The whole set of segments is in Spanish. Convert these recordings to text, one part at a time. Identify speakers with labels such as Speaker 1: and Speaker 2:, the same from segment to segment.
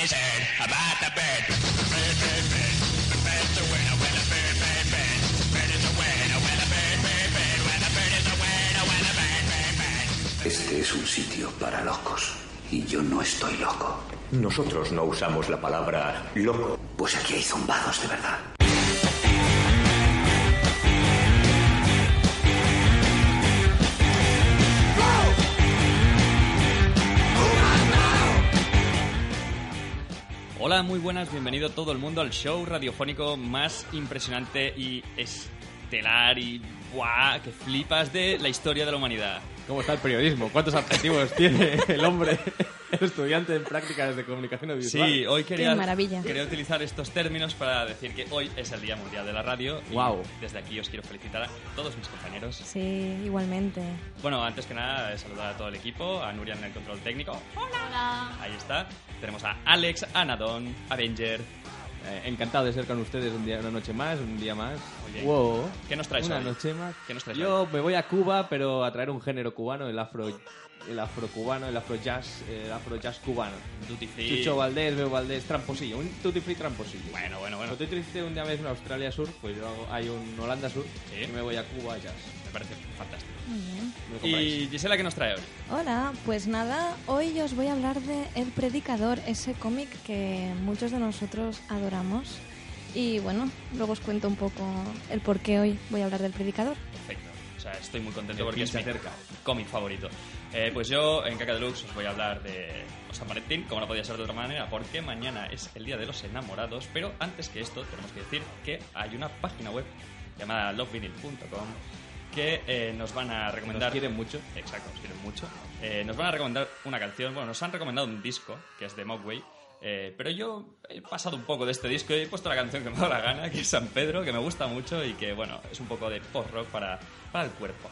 Speaker 1: Everybody's heard about the bird. Bird, bird, bird. Bird's a winner when a bird, bird, bird. Bird is a winner when a bird, bird, bird. When a bird is a winner when a bird, bird, bird.
Speaker 2: Este es un sitio para locos. Y yo no estoy loco.
Speaker 3: Nosotros no usamos la palabra loco.
Speaker 2: Pues aquí hay zumbados de verdad.
Speaker 4: Hola, muy buenas, bienvenido todo el mundo al show radiofónico más impresionante y estelar y ¡buah! que flipas de la historia de la humanidad.
Speaker 5: ¿Cómo está el periodismo? ¿Cuántos adjetivos tiene el hombre, el estudiante en prácticas de comunicación audiovisual?
Speaker 4: Sí, hoy quería,
Speaker 6: maravilla.
Speaker 4: quería utilizar estos términos para decir que hoy es el Día Mundial de la Radio y
Speaker 5: Guau.
Speaker 4: desde aquí os quiero felicitar a todos mis compañeros.
Speaker 6: Sí, igualmente.
Speaker 4: Bueno, antes que nada, saludar a todo el equipo, a Nuria en el control técnico. Hola. Ahí está. Tenemos a Alex, Anadon, Avenger.
Speaker 5: Eh, encantado de ser con ustedes un día, una noche más, un día más.
Speaker 4: Oye,
Speaker 5: wow.
Speaker 4: ¿qué nos traes
Speaker 5: Una
Speaker 4: hoy?
Speaker 5: noche más.
Speaker 4: ¿Qué nos traes
Speaker 5: Yo me voy a Cuba, pero a traer un género cubano, el afro, el afro cubano, el afro jazz, el afro jazz cubano.
Speaker 4: Duty Free.
Speaker 5: Chucho Valdés, Bebo Valdés, tramposillo, un tutti free tramposillo.
Speaker 4: Bueno, bueno, bueno.
Speaker 5: Tutti free un día me en Australia Sur, pues yo hago- hay un Holanda Sur
Speaker 4: Sí.
Speaker 5: y me voy a Cuba jazz.
Speaker 4: Me parece fantástico. Y Gisela, ¿qué nos trae hoy?
Speaker 6: Hola, pues nada, hoy os voy a hablar de El Predicador, ese cómic que muchos de nosotros adoramos. Y bueno, luego os cuento un poco el por qué hoy voy a hablar del Predicador.
Speaker 4: Perfecto. O sea, estoy muy contento
Speaker 5: El
Speaker 4: porque es
Speaker 5: se
Speaker 4: mi
Speaker 5: acerca.
Speaker 4: cómic favorito. Eh, pues yo en Caca Deluxe os voy a hablar de San Valentín, como no podía ser de otra manera, porque mañana es el Día de los Enamorados. Pero antes que esto, tenemos que decir que hay una página web llamada lovevinyl.com que eh, nos van a recomendar...
Speaker 5: Nos quieren mucho.
Speaker 4: Exacto, nos quieren mucho. Eh, nos van a recomendar una canción, bueno, nos han recomendado un disco, que es de Mogwai, eh, pero yo he pasado un poco de este disco y he puesto la canción que me ha dado la gana, que es San Pedro, que me gusta mucho y que, bueno, es un poco de post-rock para, para el cuerpo.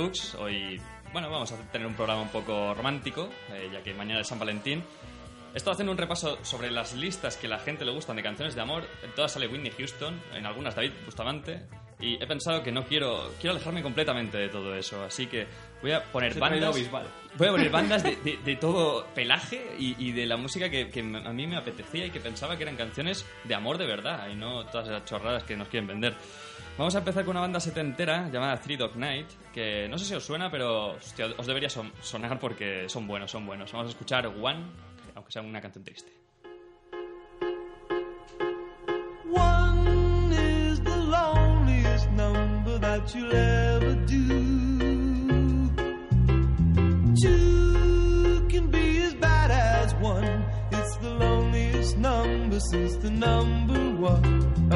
Speaker 4: Hoy, bueno, vamos a tener un programa un poco romántico, eh, ya que mañana es San Valentín. He estado haciendo un repaso sobre las listas que la gente le gustan de canciones de amor. En todas sale Whitney Houston, en algunas David Bustamante. Y he pensado que no quiero, quiero alejarme completamente de todo eso. Así que voy a poner
Speaker 5: traído
Speaker 4: bandas. Voy a poner bandas de, de- de todo pelaje y, y de la música que, que a mí me apetecía y que pensaba que eran canciones de amor de verdad y no todas esas chorradas que nos quieren vender. Vamos a empezar con una banda setentera llamada Three Dog Night, que no sé si os suena, pero hostia, os debería son- sonar porque son buenos, son buenos. Vamos a escuchar One, aunque sea una canción triste.
Speaker 7: You'll ever do. Two can be as bad as one. It's the loneliest number since the number one.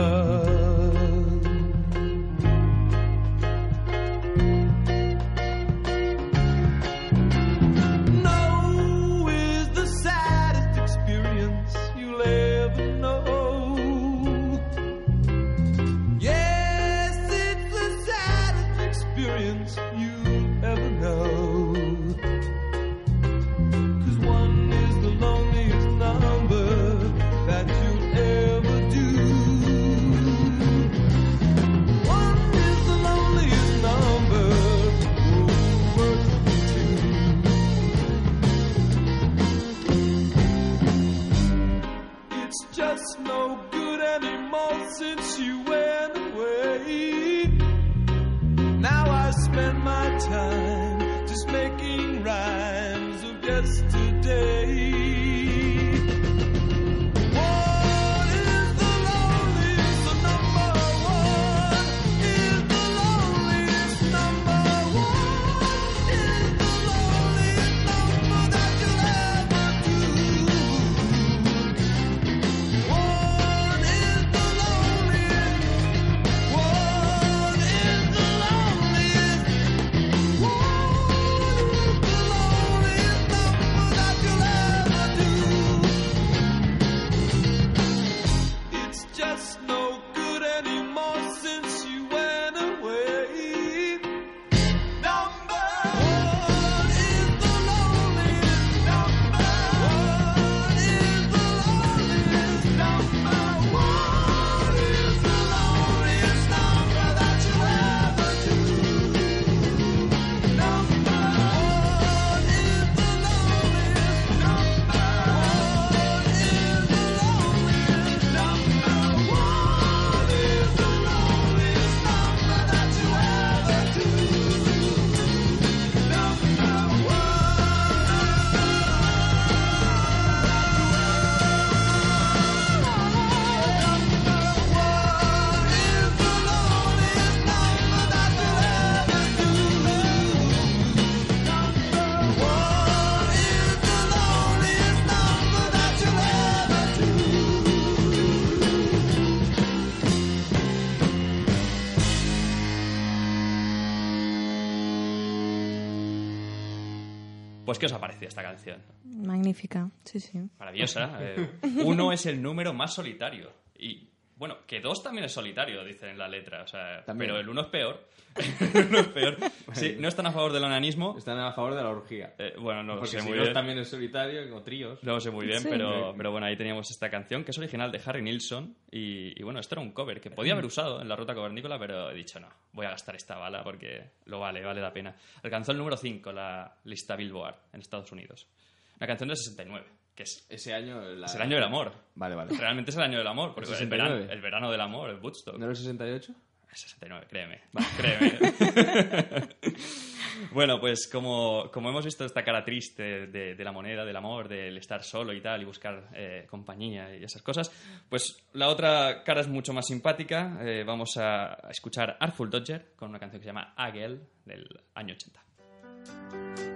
Speaker 4: ¿Qué os ha parecido esta canción?
Speaker 6: Magnífica, sí, sí.
Speaker 4: Maravillosa. eh. uno es el número más solitario. Y, bueno, que dos también es solitario, dice en la letra. O sea,
Speaker 5: También.
Speaker 4: pero el uno es peor. el uno es peor. Sí, no están a favor del onanismo.
Speaker 5: Están a favor de la orgía.
Speaker 4: Eh, bueno, no lo
Speaker 5: Porque
Speaker 4: sé
Speaker 5: si
Speaker 4: muy
Speaker 5: no,
Speaker 4: bien.
Speaker 5: también es solitario, como tríos.
Speaker 4: No lo sé muy bien,
Speaker 6: Sí.
Speaker 4: pero, pero bueno, ahí teníamos esta canción que es original de Harry Nilsson. Y, y bueno, esto era un cover que podía haber usado en la ruta cavernícola, pero he dicho no, voy a gastar esta bala porque lo vale, vale la pena. Alcanzó el número 5 la lista Billboard en Estados Unidos. Una canción del 69, que es,
Speaker 5: Ese año... La...
Speaker 4: es el año del amor.
Speaker 5: Vale, vale.
Speaker 4: Realmente es el año del amor, porque
Speaker 5: ¿El
Speaker 4: el verano,
Speaker 5: 69?
Speaker 4: el verano del amor, el Woodstock.
Speaker 5: ¿No era el 68?
Speaker 4: Es 69, créeme. créeme. bueno, pues como, como hemos visto esta cara triste de, de la moneda, del amor, del estar solo y tal, y buscar eh, compañía y esas cosas, pues la otra cara es mucho más simpática. Eh, vamos a, a escuchar Artful Dodger con una canción que se llama Agel del año 80.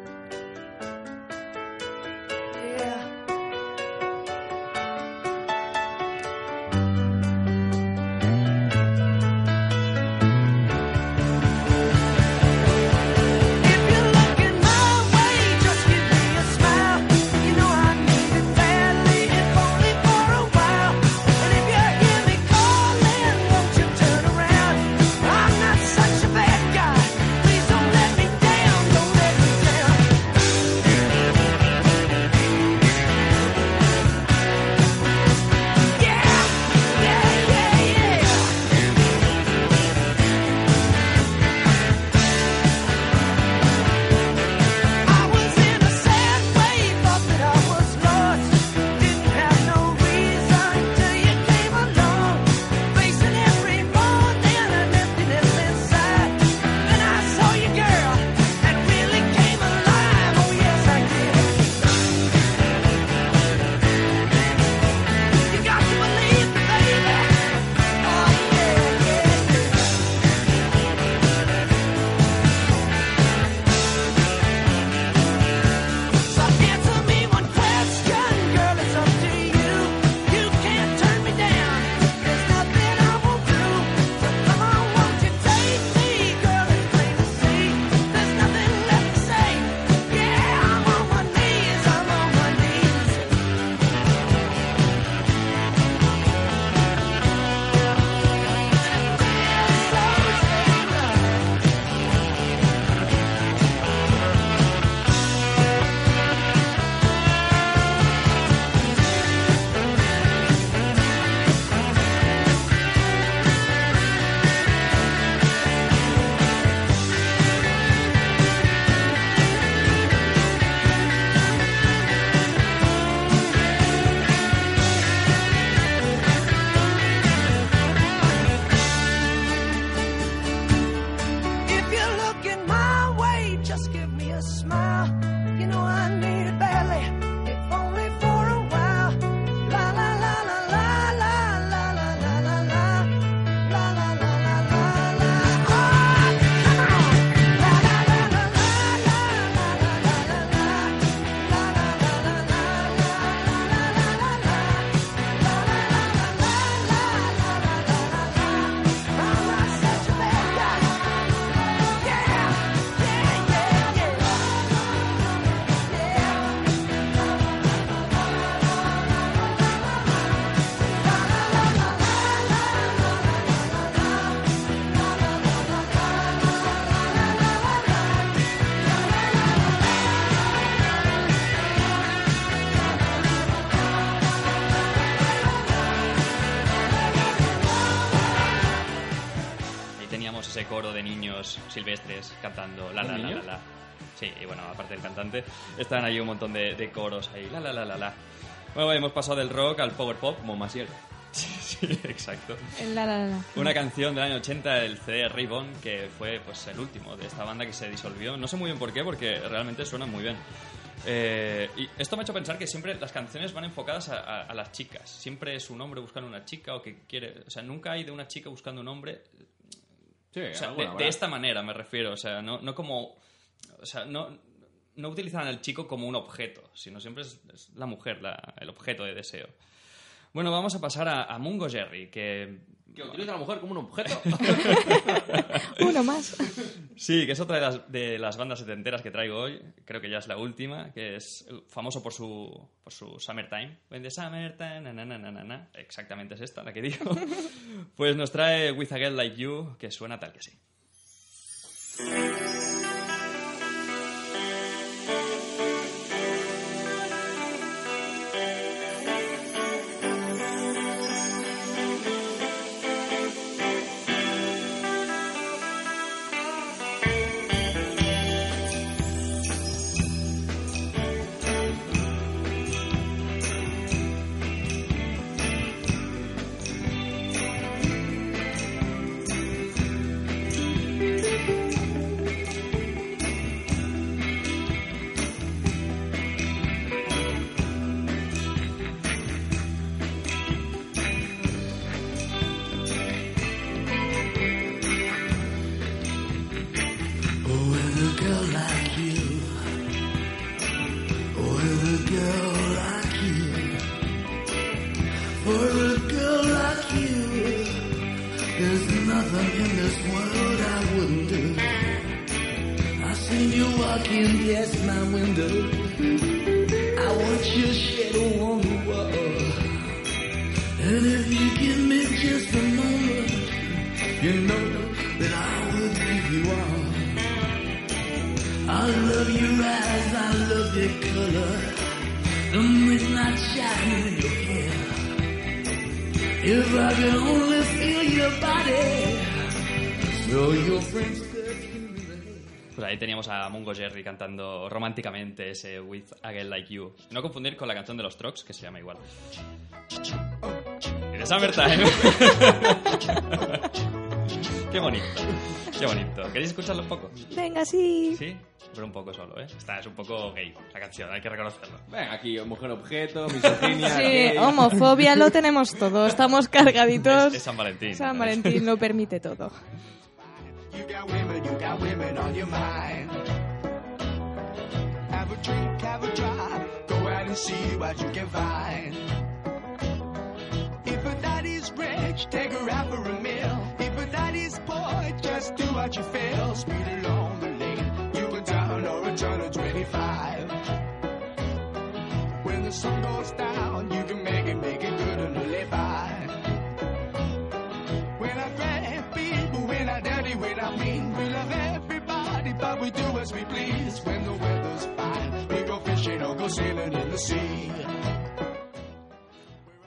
Speaker 4: Cantando la
Speaker 5: ¿De
Speaker 4: la la la la. Sí, y bueno, aparte del cantante, están ahí un montón de, de coros ahí, la la la la la. Bueno, hemos pasado del rock al power pop.
Speaker 5: Como Masier.
Speaker 4: Sí, exacto.
Speaker 6: El La La La.
Speaker 4: Una canción del año 80 del CD Raybon, que fue pues el último de esta banda que se disolvió. No sé muy bien por qué, porque realmente suena muy bien. Eh, y esto me ha hecho pensar que siempre las canciones van enfocadas a, a- a las chicas. Siempre es un hombre buscando una chica o que quiere... O sea, nunca hay de una chica buscando un hombre
Speaker 5: Sí,
Speaker 4: o sea, de, esta manera me refiero, o sea, no, no como... O sea, no, no utilizan al chico como un objeto, sino siempre es, es la mujer la- el objeto de deseo. Bueno, vamos a pasar a, a Mungo Jerry, que...
Speaker 5: Que utiliza a la mujer como un objeto.
Speaker 6: Uno más.
Speaker 4: Sí, que es otra de las, de las bandas setenteras que traigo hoy, creo que ya es la última, que es famoso por su, por su Summertime. When the Summertime, na, na, na, na, na, na. Exactamente es esta la que digo. Pues nos trae With a Girl Like You, que suena tal que sí.
Speaker 8: With a Girl Like You.
Speaker 4: No confundir con la canción de los Trucks, que se llama igual. De Summertime. Qué bonito. Qué bonito. ¿Queréis escucharlo un poco?
Speaker 6: Venga, sí.
Speaker 4: Sí, pero un poco solo, ¿eh? Esta es un poco gay, la canción, hay que reconocerlo.
Speaker 5: Venga, aquí mujer objeto, misoginia.
Speaker 6: Sí,
Speaker 5: gay.
Speaker 6: homofobia lo tenemos todo. Estamos cargaditos.
Speaker 4: Es, es San Valentín.
Speaker 6: San Valentín lo permite todo.
Speaker 9: Have a drink, have a drive. Go out and see what you can find. If a daddy's rich, take her out for a meal. If a daddy's poor, just do what you feel. Speed along the lane. You can down or turn of 25. When the sun goes down, you can make it, make it good and live by. When I grab people, when I dirty, when I mean, we love everybody, but we do as we please. When the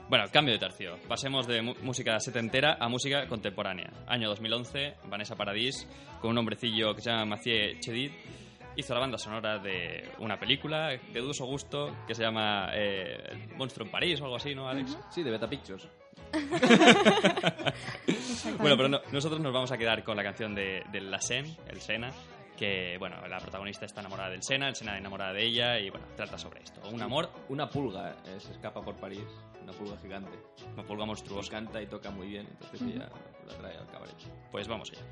Speaker 4: Bueno, cambio de tercio. Pasemos de música setentera a música contemporánea. Año 2011, Vanessa Paradis, con un hombrecillo que se llama Mathieu Chedid, hizo la banda sonora de una película de dudoso gusto que se llama eh, El Monstruo en París o algo así, ¿no, Alex?
Speaker 5: Sí, de Beta Pictures.
Speaker 4: Bueno, pero no- nosotros nos vamos a quedar con la canción de, de La Seine, el Sena, que, bueno, la protagonista está enamorada del Sena, el Sena enamorada de ella y, bueno, trata sobre esto. Un amor,
Speaker 5: Una pulga eh, se escapa por París, una pulga gigante.
Speaker 4: una pulga monstruosa.
Speaker 5: canta y toca muy bien, entonces ella la trae al cabaret.
Speaker 4: Pues vamos allá.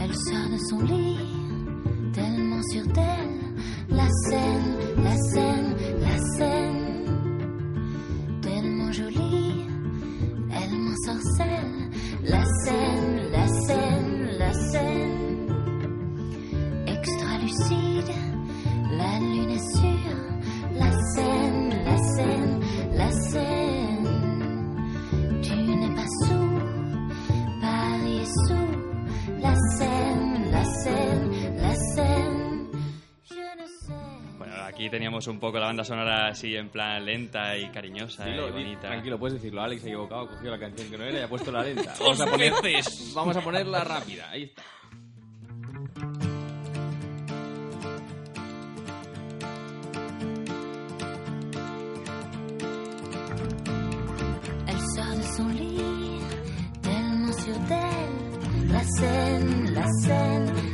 Speaker 10: Elle sort de son lit, tellement sûre d'elle. La scène,
Speaker 4: aquí teníamos un poco la banda sonora así en plan lenta y cariñosa
Speaker 5: Dilo,
Speaker 4: y bonita.
Speaker 5: tranquilo, puedes decirlo. Alex se ha equivocado, ha cogido la canción que no era y ha puesto la lenta. Vamos a, poner, vamos a ponerla rápida. Ahí está.
Speaker 10: Elle sort de son lit, tellement sûre d'elle. La scène, la scène, la scène.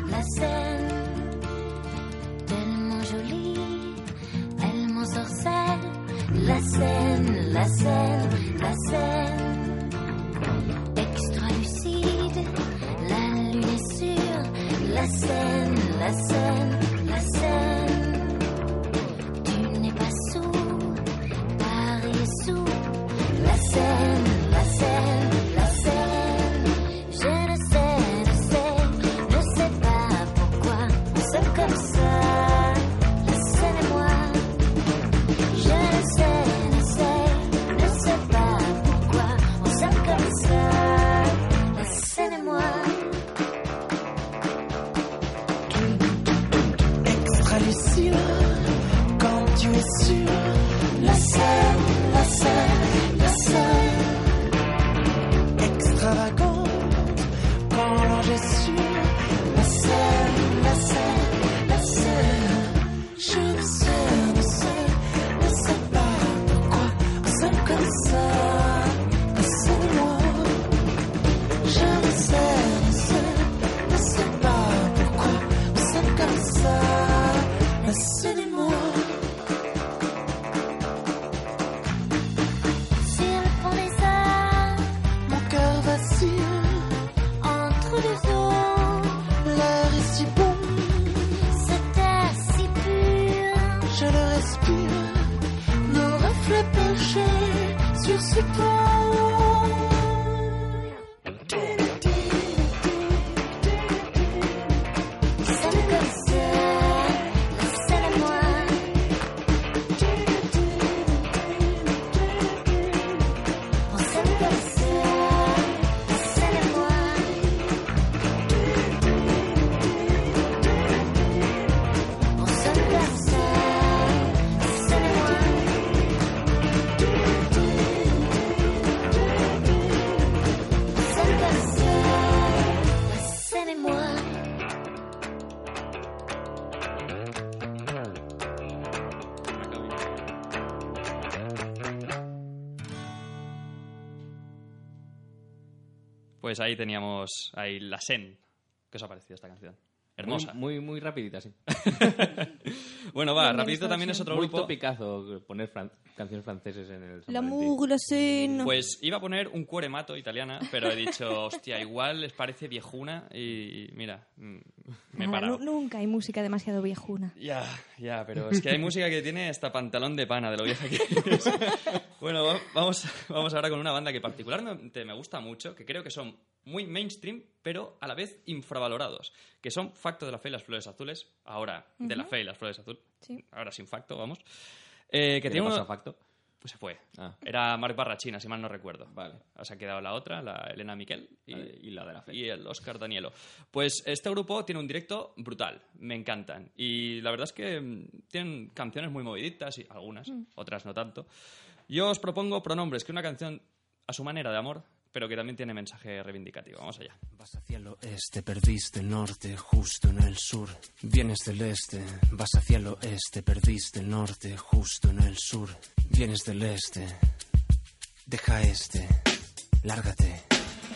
Speaker 10: La scène, la scène, la scène. Extra lucide, la lune est sûre. La scène, La scène,
Speaker 4: Pues ahí teníamos ahí la Sen. ¿Qué os ha parecido esta canción? Hermosa.
Speaker 5: Muy, muy, muy rapidita, sí.
Speaker 4: Bueno, va, rapidito también es otro
Speaker 5: Muy
Speaker 4: grupo.
Speaker 5: topicazo poner fran- canciones franceses en el San
Speaker 6: La
Speaker 5: Valentín.
Speaker 6: mugla scène.
Speaker 4: Pues iba a poner un cuoremato italiana, pero he dicho, hostia, igual les parece viejuna y mira, mm, me he
Speaker 6: Nada,
Speaker 4: parado.
Speaker 6: nu- nunca hay música demasiado viejuna.
Speaker 4: Ya, ya, pero es que hay música que tiene hasta pantalón de pana de lo vieja que es. Bueno, va- vamos, vamos ahora con una banda que particularmente me gusta mucho, que creo que son muy mainstream, pero a la vez infravalorados, que son Facto de la Fe y las Flores Azules, ahora de la Fe y las Flores Azules,
Speaker 6: Sí.
Speaker 4: ahora sin Facto, vamos. Eh, que
Speaker 5: ¿Qué
Speaker 4: tiene
Speaker 5: le
Speaker 4: uno-
Speaker 5: pasa a Facto?
Speaker 4: Pues se fue.
Speaker 5: Ah.
Speaker 4: Era Marc Barrachina, si mal no recuerdo.
Speaker 5: Vale.
Speaker 4: O sea, ha quedado la otra, la Elena Miquel y,
Speaker 5: Vale, y la de la fe.
Speaker 4: y el Oscar Danielo. Pues este grupo tiene un directo brutal, me encantan. Y la verdad es que mm, tienen canciones muy moviditas, y algunas, otras no tanto. Yo os propongo Pronombres, que una canción a su manera de amor, pero que también tiene mensaje reivindicativo. Vamos allá.
Speaker 11: Vas hacia el oeste, perdiste el norte, justo en el sur. Vienes del este, vas hacia el oeste, perdiste el norte, justo en el sur. Vienes del este, deja este, lárgate.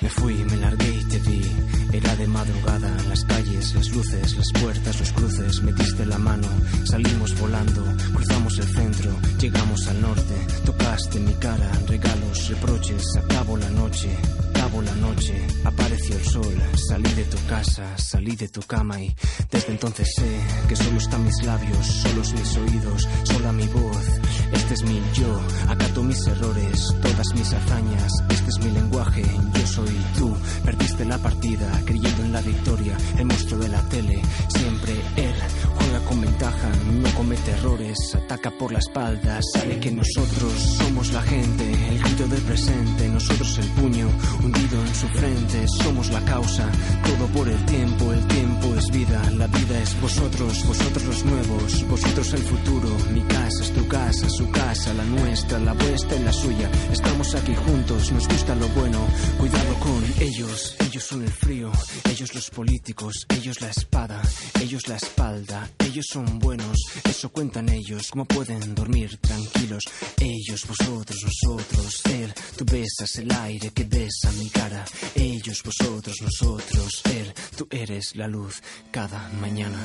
Speaker 11: Me fui, me largué y te vi. Era de madrugada, las calles, las luces, las puertas, los cruces. Me diste la mano, salimos volando, cruzamos el centro, llegamos al norte. Tocaste mi cara, regalos, reproches. Acabo la noche, acabo la noche. Apareció el sol, salí de tu casa, salí de tu cama y desde entonces sé que solo están mis labios, solos mis oídos, sola mi voz. Este es mi yo, acato mis errores, todas mis hazañas. Este es mi lenguaje, yo soy tú. Perdiste la partida, creyendo en la victoria. El monstruo de la tele, siempre él. Juega con ventaja, no comete errores. Ataca por la espalda, sabe que nosotros somos la gente. El grito del presente, nosotros el puño hundido en su frente. Somos la causa, todo por el tiempo. El tiempo es vida, la vida es vosotros, vosotros los nuevos, vosotros el futuro. Mi casa es tu casa, su casa, la nuestra, la vuestra y la suya. Estamos aquí juntos, nos gusta lo bueno. Cuidado con ellos, ellos son el frío, ellos los políticos, ellos la espada, ellos la espalda, ellos son buenos, eso cuentan ellos. ¿Cómo pueden dormir tranquilos? Ellos, vosotros, nosotros, él, tú besas el aire que besa mi cara. Ellos, vosotros, nosotros, él, tú eres la luz cada mañana.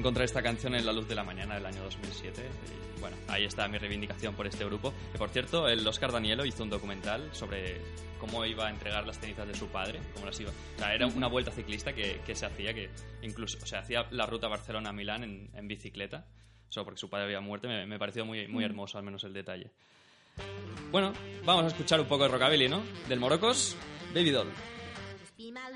Speaker 4: Encontrar esta canción en La Luz de la Mañana del año 2007. Y bueno, ahí está mi reivindicación por este grupo. Que por cierto, el Oscar Danielo hizo un documental sobre cómo iba a entregar las cenizas de su padre. Cómo las iba. O sea, era una vuelta ciclista que, que se hacía, que incluso, o sea, hacía la ruta Barcelona-Milán en, en bicicleta. Solo porque su padre había muerto. Me, me pareció muy, muy hermoso, al menos el detalle. Bueno, vamos a escuchar un poco de rockabilly, ¿no? Del Morocos, Baby Doll.
Speaker 12: Be my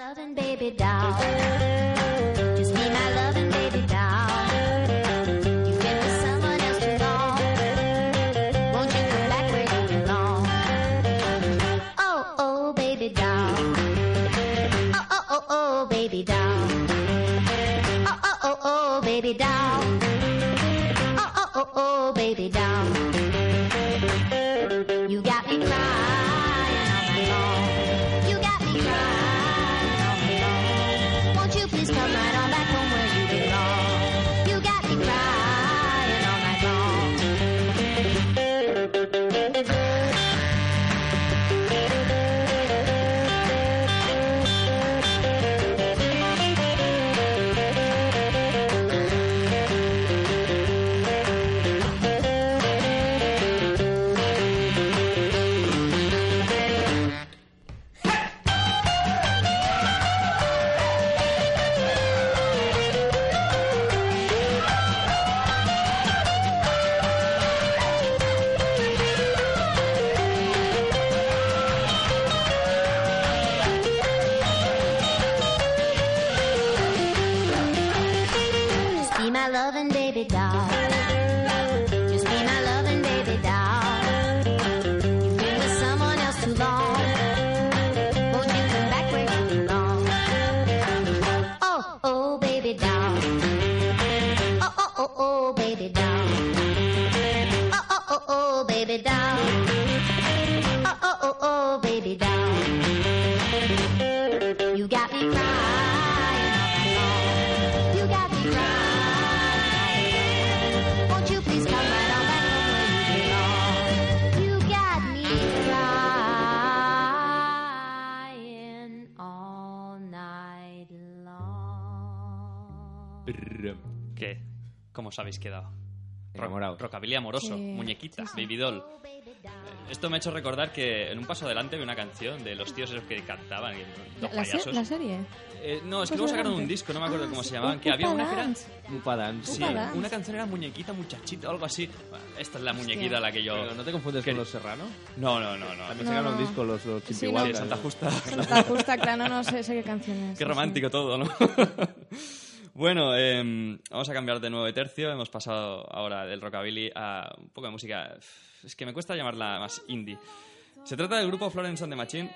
Speaker 12: baby doll.
Speaker 4: Eh, Esto me ha hecho recordar que en un paso adelante vi una canción de los tíos esos que cantaban,
Speaker 6: La,
Speaker 4: los
Speaker 6: la se- la serie.
Speaker 4: Eh, no, es que
Speaker 6: Paso
Speaker 4: luego sacaron un disco, no me acuerdo
Speaker 6: Ah,
Speaker 4: cómo
Speaker 6: sí.
Speaker 4: se llamaban,
Speaker 6: Un
Speaker 4: que había una que era...
Speaker 5: Upa Dance.
Speaker 4: Sí,
Speaker 6: Upa Dance.
Speaker 4: una canción era muñequita, muchachita, algo así. Esta es la muñequita a la que yo...
Speaker 5: Pero, ¿No te confundes
Speaker 4: que-
Speaker 5: con los Serrano?
Speaker 4: No, no, no, no.
Speaker 5: También
Speaker 6: No,
Speaker 5: sacaron un
Speaker 6: no.
Speaker 5: disco los, los
Speaker 6: Sí, no.
Speaker 4: Santa Justa.
Speaker 6: Santa Justa, claro, no sé, sé qué canciones.
Speaker 4: Qué romántico todo, ¿no? bueno, em, vamos a cambiar de nuevo de tercio. Hemos pasado ahora del rockabilly a un poco de música. Es que me cuesta llamarla más indie. Se trata del grupo Florence and the Machine,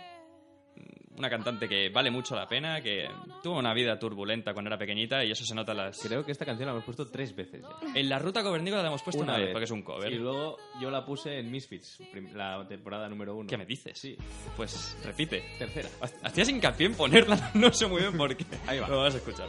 Speaker 4: una cantante que vale mucho la pena, que tuvo una vida turbulenta cuando era pequeñita y eso se nota en las...
Speaker 5: Creo que esta canción la hemos puesto tres veces ya.
Speaker 4: En la ruta covernícola la hemos puesto una, vez, porque es un cover.
Speaker 5: Y luego yo la puse en Misfits, la temporada número uno.
Speaker 4: ¿Qué me dices?
Speaker 5: Sí.
Speaker 4: Pues repite.
Speaker 5: Tercera.
Speaker 4: Hacías hincapié en ponerla, no sé muy bien por qué.
Speaker 5: Ahí va.
Speaker 4: Lo vas a escuchar.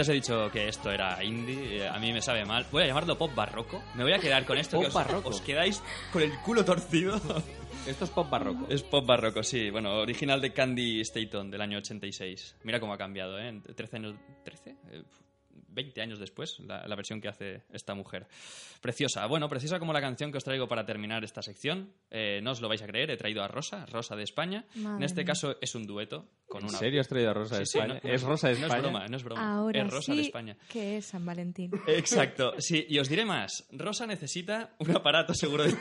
Speaker 4: Antes he dicho que esto era indie, eh, a mí me sabe mal. Voy a llamarlo pop barroco. Me voy a quedar con esto.
Speaker 5: Pop
Speaker 4: que os,
Speaker 5: barroco.
Speaker 4: os quedáis con el culo torcido.
Speaker 5: Esto es pop barroco.
Speaker 4: es pop barroco, sí. Bueno, original de Candy Staton del año 86. Mira cómo ha cambiado, ¿eh? En 13 años... ¿13? Eh, 20 años después, la, la versión que hace esta mujer. Preciosa. Bueno, preciosa como la canción que os traigo para terminar esta sección. Eh, no os lo vais a creer, he traído a Rosa, Rosa de España.
Speaker 6: Madre
Speaker 4: en este
Speaker 6: mía.
Speaker 4: caso es un dueto con
Speaker 5: ¿En
Speaker 4: una...
Speaker 5: serio has traído a Rosa de
Speaker 4: Sí,
Speaker 5: España?
Speaker 4: no- no
Speaker 5: ¿Es Rosa de
Speaker 4: No
Speaker 5: España?
Speaker 4: es broma, no es broma.
Speaker 6: Ahora
Speaker 4: es Rosa
Speaker 6: sí
Speaker 4: de España.
Speaker 6: que es San Valentín.
Speaker 4: Exacto, sí, y os diré más. Rosa necesita un aparato seguro de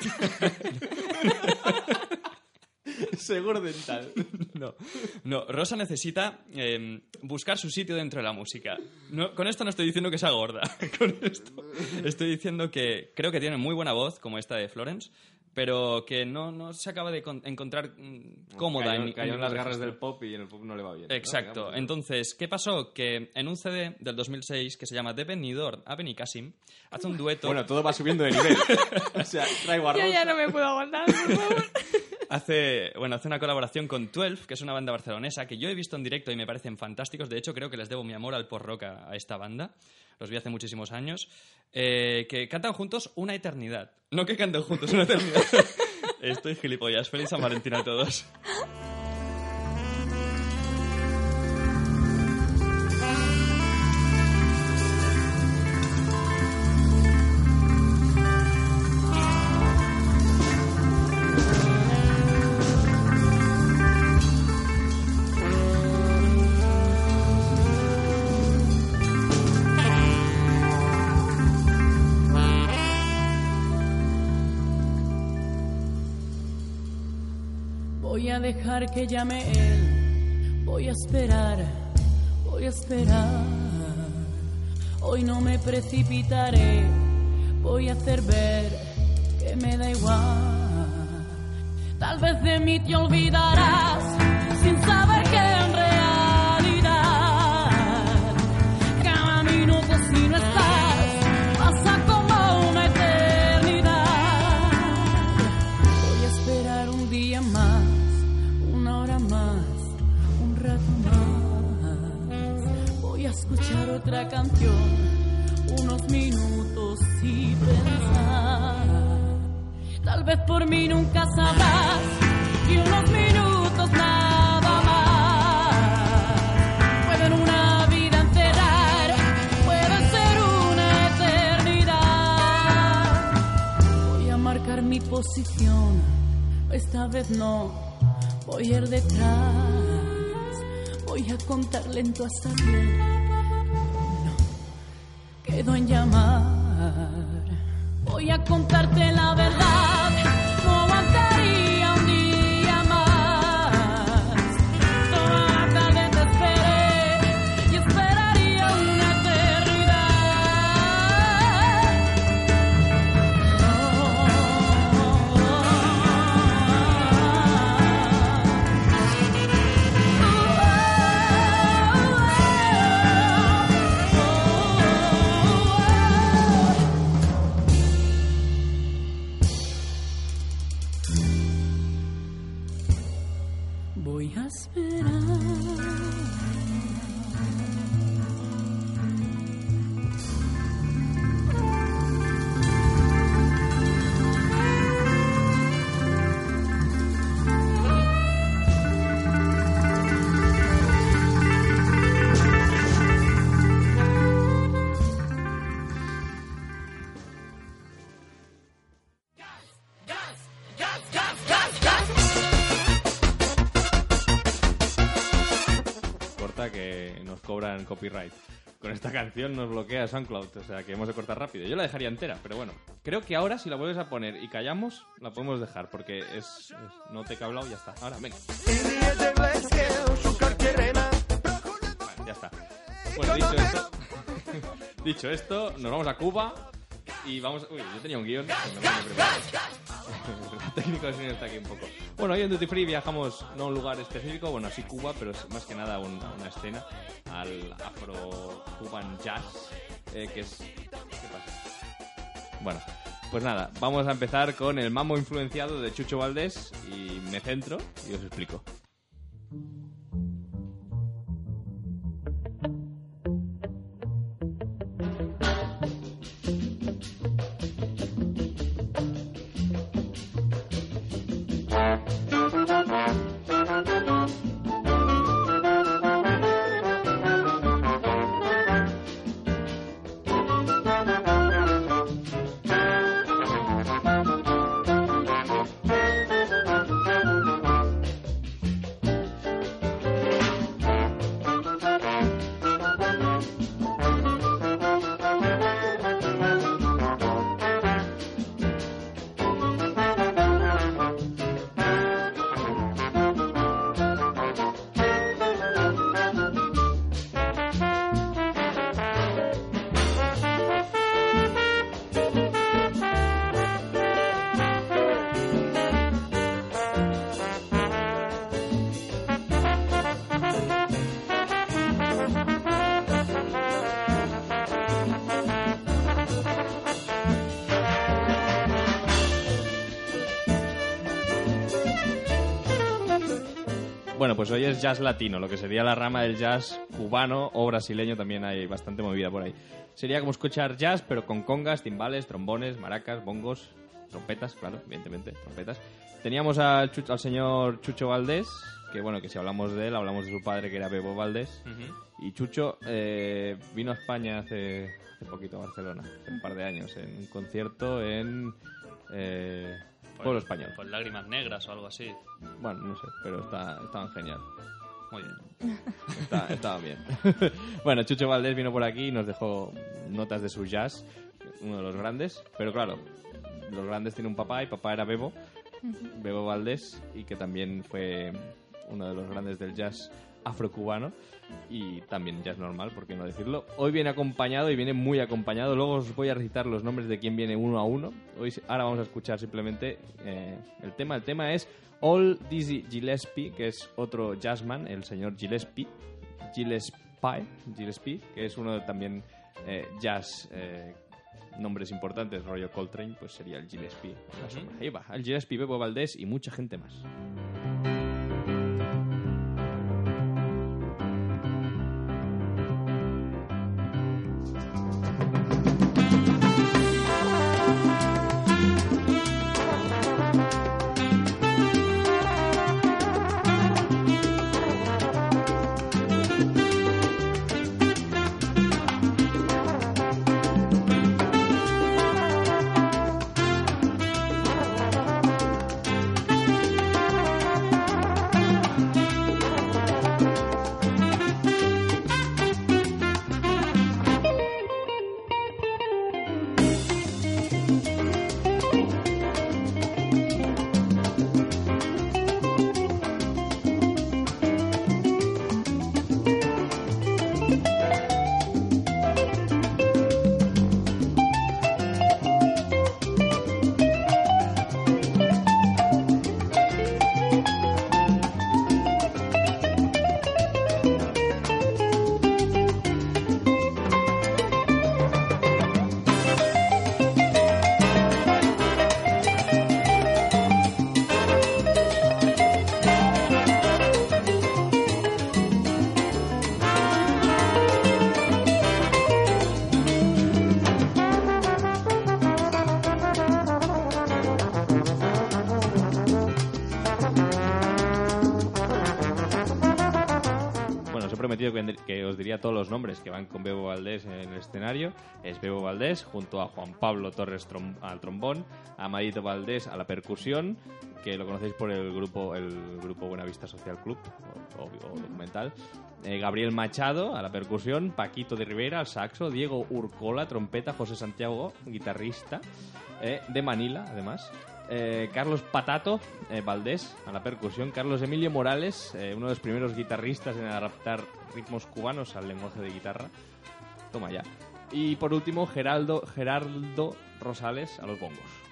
Speaker 5: Seguro dental.
Speaker 4: No, no, Rosa necesita eh, buscar su sitio dentro de la música. No, con esto no estoy diciendo que sea gorda. Con esto estoy diciendo que creo que tiene muy buena voz, como esta de Florence, pero que no, no se acaba de con- encontrar mm, cómoda
Speaker 5: Cayó,
Speaker 4: en,
Speaker 5: cayó en las garras
Speaker 4: registro.
Speaker 5: del pop y en el pop no le va bien.
Speaker 4: Exacto. Entonces, ¿qué pasó? Que en un CD del 2006 que se llama De Benidorm a Benicassim hace un dueto.
Speaker 5: Bueno, todo va subiendo de nivel. o sea, traigo a
Speaker 6: Yo
Speaker 5: Rosa.
Speaker 6: ya no me puedo aguantar, por favor.
Speaker 4: Hace, bueno, hace una colaboración con 12, que es una banda barcelonesa que yo he visto en directo y me parecen fantásticos. De hecho, creo que les debo mi amor al pop rock a, a esta banda. Los vi hace muchísimos años. Eh, que cantan juntos una eternidad. No que canten juntos una eternidad. Estoy gilipollas. Feliz San Valentín a todos.
Speaker 13: que llame él, voy a esperar, voy a esperar. Hoy no me precipitaré. Voy a hacer ver que me da igual. Tal vez de mí te olvidarás sin saber que otra canción, unos minutos y pensar. Tal vez por mí nunca sabrás y unos minutos nada más. Pueden una vida encerrar, puede ser una eternidad. Voy a marcar mi posición, esta vez no voy a ir detrás. Voy a contar lento hasta diez. Quedo en llamar. Voy a contarte la verdad,
Speaker 5: copyright. Con esta canción nos bloquea SoundCloud, o sea que hemos de cortar rápido. Yo la dejaría entera, pero bueno. Creo que ahora si la vuelves a poner y callamos, la podemos dejar, porque es... es- no te he hablado y ya está. Ahora, venga. Vale, ya está. Bueno, dicho esto... dicho esto, nos vamos a Cuba y vamos... Uy, yo tenía un guion. El técnico de sonido está aquí un poco. Bueno, hoy en Duty Free viajamos no a un lugar específico, bueno, sí Cuba, pero más que nada a una escena, al Afro-Cuban Jazz, eh, que es... ¿Qué pasa? Bueno, pues nada, vamos a empezar con el mambo influenciado de Chucho Valdés y me centro y os explico. Bueno, pues hoy es jazz latino, lo que sería la rama del jazz cubano o brasileño, también hay bastante movida por ahí. Sería como escuchar jazz, pero con congas, timbales, trombones, maracas, bongos, trompetas, claro, evidentemente, trompetas. Teníamos al, Chu- al señor Chucho Valdés, que bueno, que si hablamos de él, hablamos de su padre, que era Bebo Valdés. Y Chucho eh, vino a España hace, hace poquito, a Barcelona, hace un par de años, en un concierto en eh, Pueblo Español.
Speaker 4: Pues lágrimas negras o algo así.
Speaker 5: Bueno, no sé, pero está, estaban genial.
Speaker 4: Muy bien.
Speaker 5: Está- estaban bien. bueno, Chucho Valdés vino por aquí y nos dejó notas de su jazz, uno de los grandes. Pero claro, los grandes tienen un papá y papá era Bebo, Bebo Valdés, y que también fue uno de los grandes del jazz afrocubano y también jazz normal, por qué no decirlo. Hoy viene acompañado y viene muy acompañado. Luego os voy a recitar los nombres de quién viene uno a uno. Hoy, ahora vamos a escuchar simplemente eh, el tema. El tema es All Dizzy Gillespie, que es otro jazzman, el señor Gillespie. Gillespie, Gillespie que es uno de también eh, jazz. eh, nombres importantes, rollo Coltrane, pues sería el Gillespie. la sombra. Ahí va, el Gillespie, Bebo Valdés y mucha gente más. Prometido que, que os diría todos los nombres que van con Bebo Valdés en el escenario. Es Bebo Valdés junto a Juan Pablo Torres trom- al trombón, a Amadito Valdés a la percusión, que lo conocéis por el grupo el grupo Buenavista Social Club o, o- o documental. Eh, Gabriel Machado a la percusión, Paquito de Rivera al saxo, Diego Urcola trompeta, José Santiago guitarrista eh, de Manila además. Eh, Carlos Patato eh, Valdés a la percusión, Carlos Emilio Morales, eh, uno de los primeros guitarristas en adaptar ritmos cubanos al lenguaje de guitarra. Toma ya. Y por último, Geraldo, Gerardo Rosales a los bongos.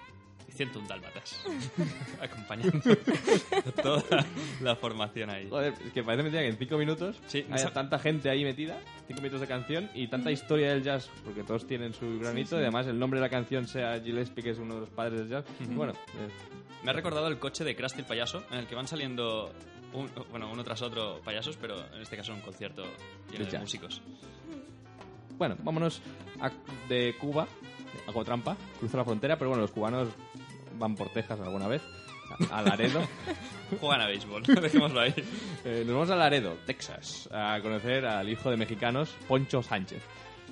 Speaker 4: Y 101 dálmatas. Acompañando toda la formación ahí.
Speaker 5: Joder, es que parece mentira que en cinco minutos
Speaker 4: Sí,
Speaker 5: haya
Speaker 4: esa-
Speaker 5: tanta gente ahí metida, cinco minutos de canción y tanta historia del jazz, porque todos tienen su granito
Speaker 4: sí.
Speaker 5: y además el nombre de la canción sea Gillespie, que es uno de los padres del jazz. Bueno, eh,
Speaker 4: Me ha recordado el coche de Krusty el payaso, en el que van saliendo un- bueno, uno tras otro payasos, pero en este caso un concierto lleno
Speaker 5: De
Speaker 4: de músicos.
Speaker 5: Bueno, vámonos a- de Cuba, hago trampa, cruzo la frontera, pero bueno, los cubanos van por Texas alguna vez, a, a Laredo.
Speaker 4: Juegan a béisbol, dejémoslo ahí.
Speaker 5: Eh, nos vamos a Laredo, Texas, a conocer al hijo de mexicanos, Poncho Sánchez.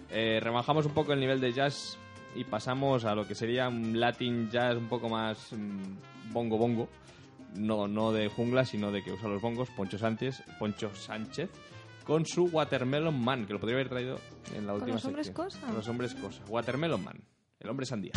Speaker 5: Eh, rebajamos un poco el nivel de jazz y pasamos a lo que sería un Latin jazz un poco más mm, bongo bongo. No, no de jungla, sino de que usa los bongos, Poncho Sánchez, Poncho Sánchez, con su Watermelon Man, que lo podría haber traído en la
Speaker 6: ¿Con
Speaker 5: última
Speaker 6: los hombres
Speaker 5: sección.
Speaker 6: cosa?
Speaker 5: Con los hombres cosa. Watermelon Man, el hombre sandía.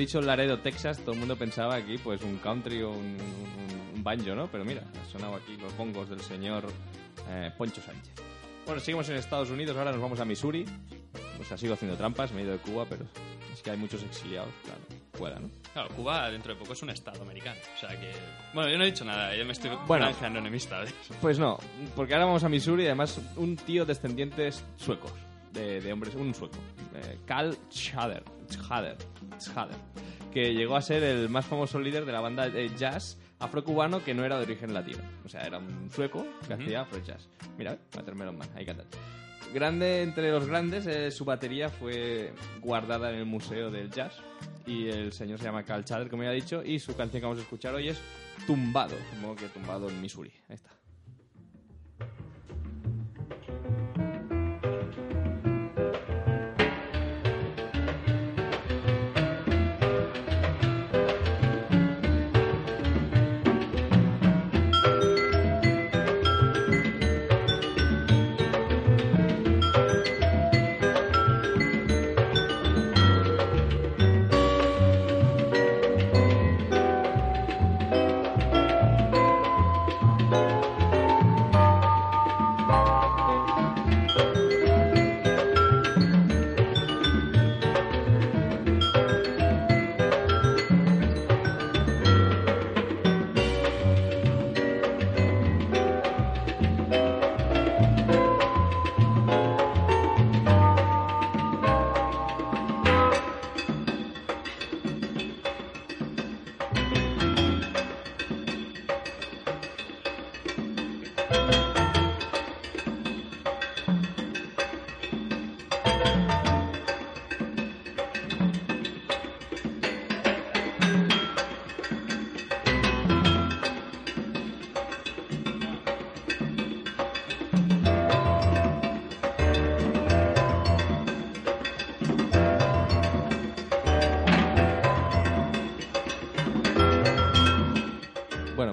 Speaker 5: Dicho Laredo, Texas, todo el mundo pensaba aquí pues un country o un, un- un banjo, ¿no? Pero mira, ha sonado aquí los bongos del señor eh, Poncho Sánchez. Bueno, seguimos en Estados Unidos, ahora nos vamos a Missouri. O sea, sigo haciendo trampas, me he ido de Cuba, pero es que hay muchos exiliados, claro, fuera, ¿no?
Speaker 4: Claro, Cuba dentro de poco es un estado americano. O sea que. Bueno, yo no he dicho nada, yo me estoy
Speaker 5: Bueno.
Speaker 4: enemistad.
Speaker 5: Pues no, porque ahora vamos a Missouri y además un tío descendientes suecos, de, de hombres, un sueco, eh, Carl Schader, Schader, Schader, que llegó a ser el más famoso líder de la banda de jazz afrocubano que no era de origen latino. O sea, era un sueco que
Speaker 4: Ujú.
Speaker 5: hacía afro jazz. Mira, Watermelon Man, ahí cantan. Grande entre los grandes, eh, su batería fue guardada en el Museo del Jazz y el señor se llama Carl Schader, como ya he dicho, y su canción que vamos a escuchar hoy es Tumbado, supongo que tumbado en Missouri. Ahí está.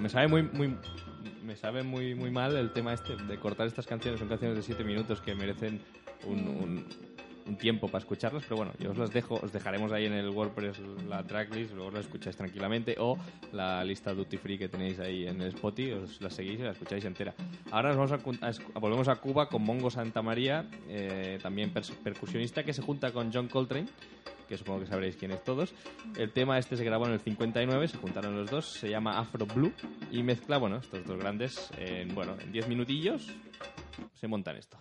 Speaker 5: Me sabe muy, muy, me sabe muy, muy mal el tema este de cortar estas canciones. Son canciones de 7 minutos que merecen un, un- un tiempo para escucharlas, pero bueno, yo os las dejo, os dejaremos ahí en el WordPress la tracklist, luego la escucháis tranquilamente, o la lista duty free que tenéis ahí en el Spotify, os la seguís y la escucháis entera. Ahora nos vamos a, a volvemos a Cuba con Mongo Santa María, eh, también pers- percusionista, que se junta con John Coltrane, que supongo que sabréis quién es todos. El tema este se grabó en el 59, se juntaron los dos, se llama Afro Blue y mezcla, bueno, estos dos grandes, en, bueno, en 10 minutillos se montan esto.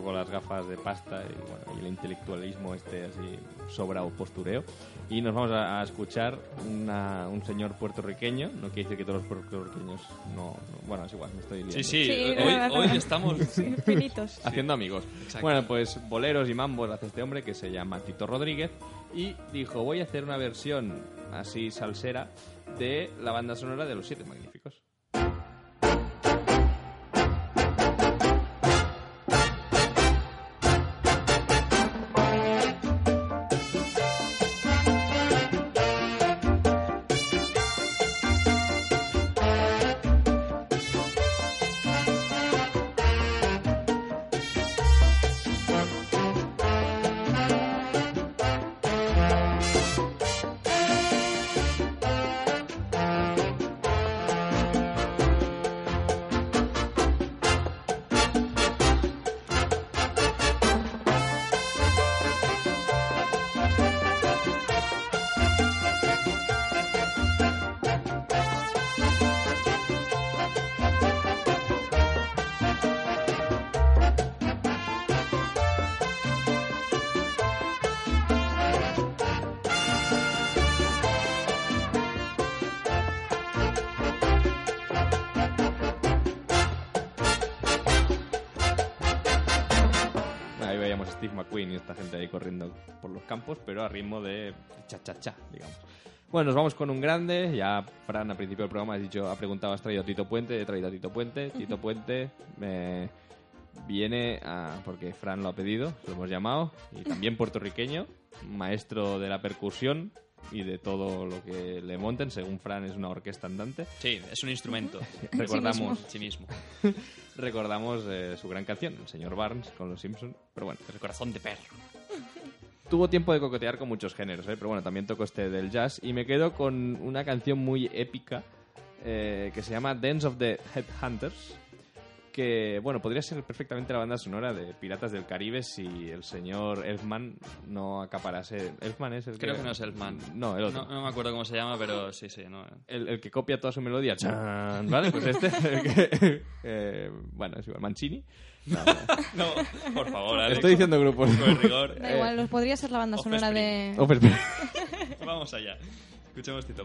Speaker 5: Poco las gafas de pasta y, bueno, y el intelectualismo este así sobrado postureo y nos vamos a, a escuchar una- un señor puertorriqueño. No quiere decir que todos los puertorriqueños no, no- bueno, es igual, me estoy liando.
Speaker 4: Sí, sí,
Speaker 6: Sí,
Speaker 4: hoy, hoy estamos...
Speaker 6: Finitos.
Speaker 5: haciendo amigos.
Speaker 4: Exacto.
Speaker 5: Bueno, pues boleros y mambos hace este hombre que se llama Tito Rodríguez y dijo, voy a hacer una versión así salsera de la banda sonora de Los Siete Magníficos. Campos, pero a ritmo de cha-cha-cha, digamos. Bueno, nos vamos con un grande. Ya Fran, al principio del programa, has dicho, ha preguntado, ¿has traído a Tito Puente? He traído a Tito Puente. Tito Puente eh, viene a, porque Fran lo ha pedido, lo hemos llamado, y también puertorriqueño, maestro de la percusión y de todo lo que le monten. Según Fran, es una orquesta andante.
Speaker 4: Sí, es un instrumento.
Speaker 5: Recordamos,
Speaker 4: Sí mismo.
Speaker 5: recordamos eh, su gran canción, El señor Barnes, con los Simpsons. Pero bueno,
Speaker 4: El corazón de perro.
Speaker 5: Tuvo tiempo de coquetear con muchos géneros, ¿eh? pero bueno, también tocó este del jazz. Y me quedo con una canción muy épica eh, que se llama Dance of the Headhunters. Que, bueno, podría ser perfectamente la banda sonora de Piratas del Caribe si el señor Elfman no acaparase. ¿Elfman es el
Speaker 4: Creo que no es Elfman.
Speaker 5: No, el otro.
Speaker 4: No, no me acuerdo cómo se llama, pero sí, sí. No.
Speaker 5: El, el que copia toda su melodía. ¡Chan! ¿Vale? Pues este. el que- eh, bueno, es igual. Mancini. No, no.
Speaker 4: No, por favor, Alex.
Speaker 5: Estoy diciendo grupos.
Speaker 4: Con el rigor.
Speaker 6: Da igual, los podría ser la banda sonora de...
Speaker 5: Offspring.
Speaker 4: Vamos allá. Escuchemos Tito.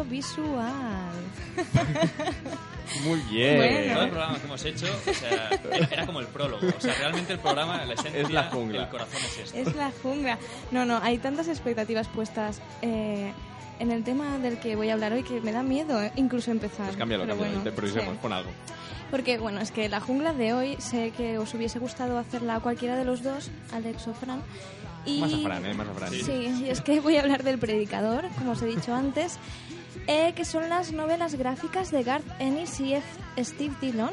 Speaker 6: Audiovisual.
Speaker 5: Muy bien.
Speaker 6: Bueno.
Speaker 4: Todo el programa que hemos hecho, o sea, era, como el prólogo. O sea, realmente el programa, la esencia,
Speaker 5: Es la jungla.
Speaker 4: el corazón es esto.
Speaker 6: Es la jungla. No, no, hay tantas expectativas puestas eh, en el tema del que voy a hablar hoy que me da miedo eh, incluso empezar.
Speaker 5: Pues cámbialo,
Speaker 6: Pero
Speaker 5: cámbialo.
Speaker 6: bueno,
Speaker 5: Improvisemos,
Speaker 6: sí.
Speaker 5: pon algo.
Speaker 6: Porque, bueno, es que la jungla de hoy sé que os hubiese gustado hacerla a cualquiera de los dos, Alex o Fran. Y...
Speaker 5: Más a Fran, ¿eh? Más a Fran.
Speaker 6: Sí, y es que voy a hablar del Predicador, como os he dicho antes, eh, que son las novelas gráficas de Garth Ennis y F- Steve Dillon,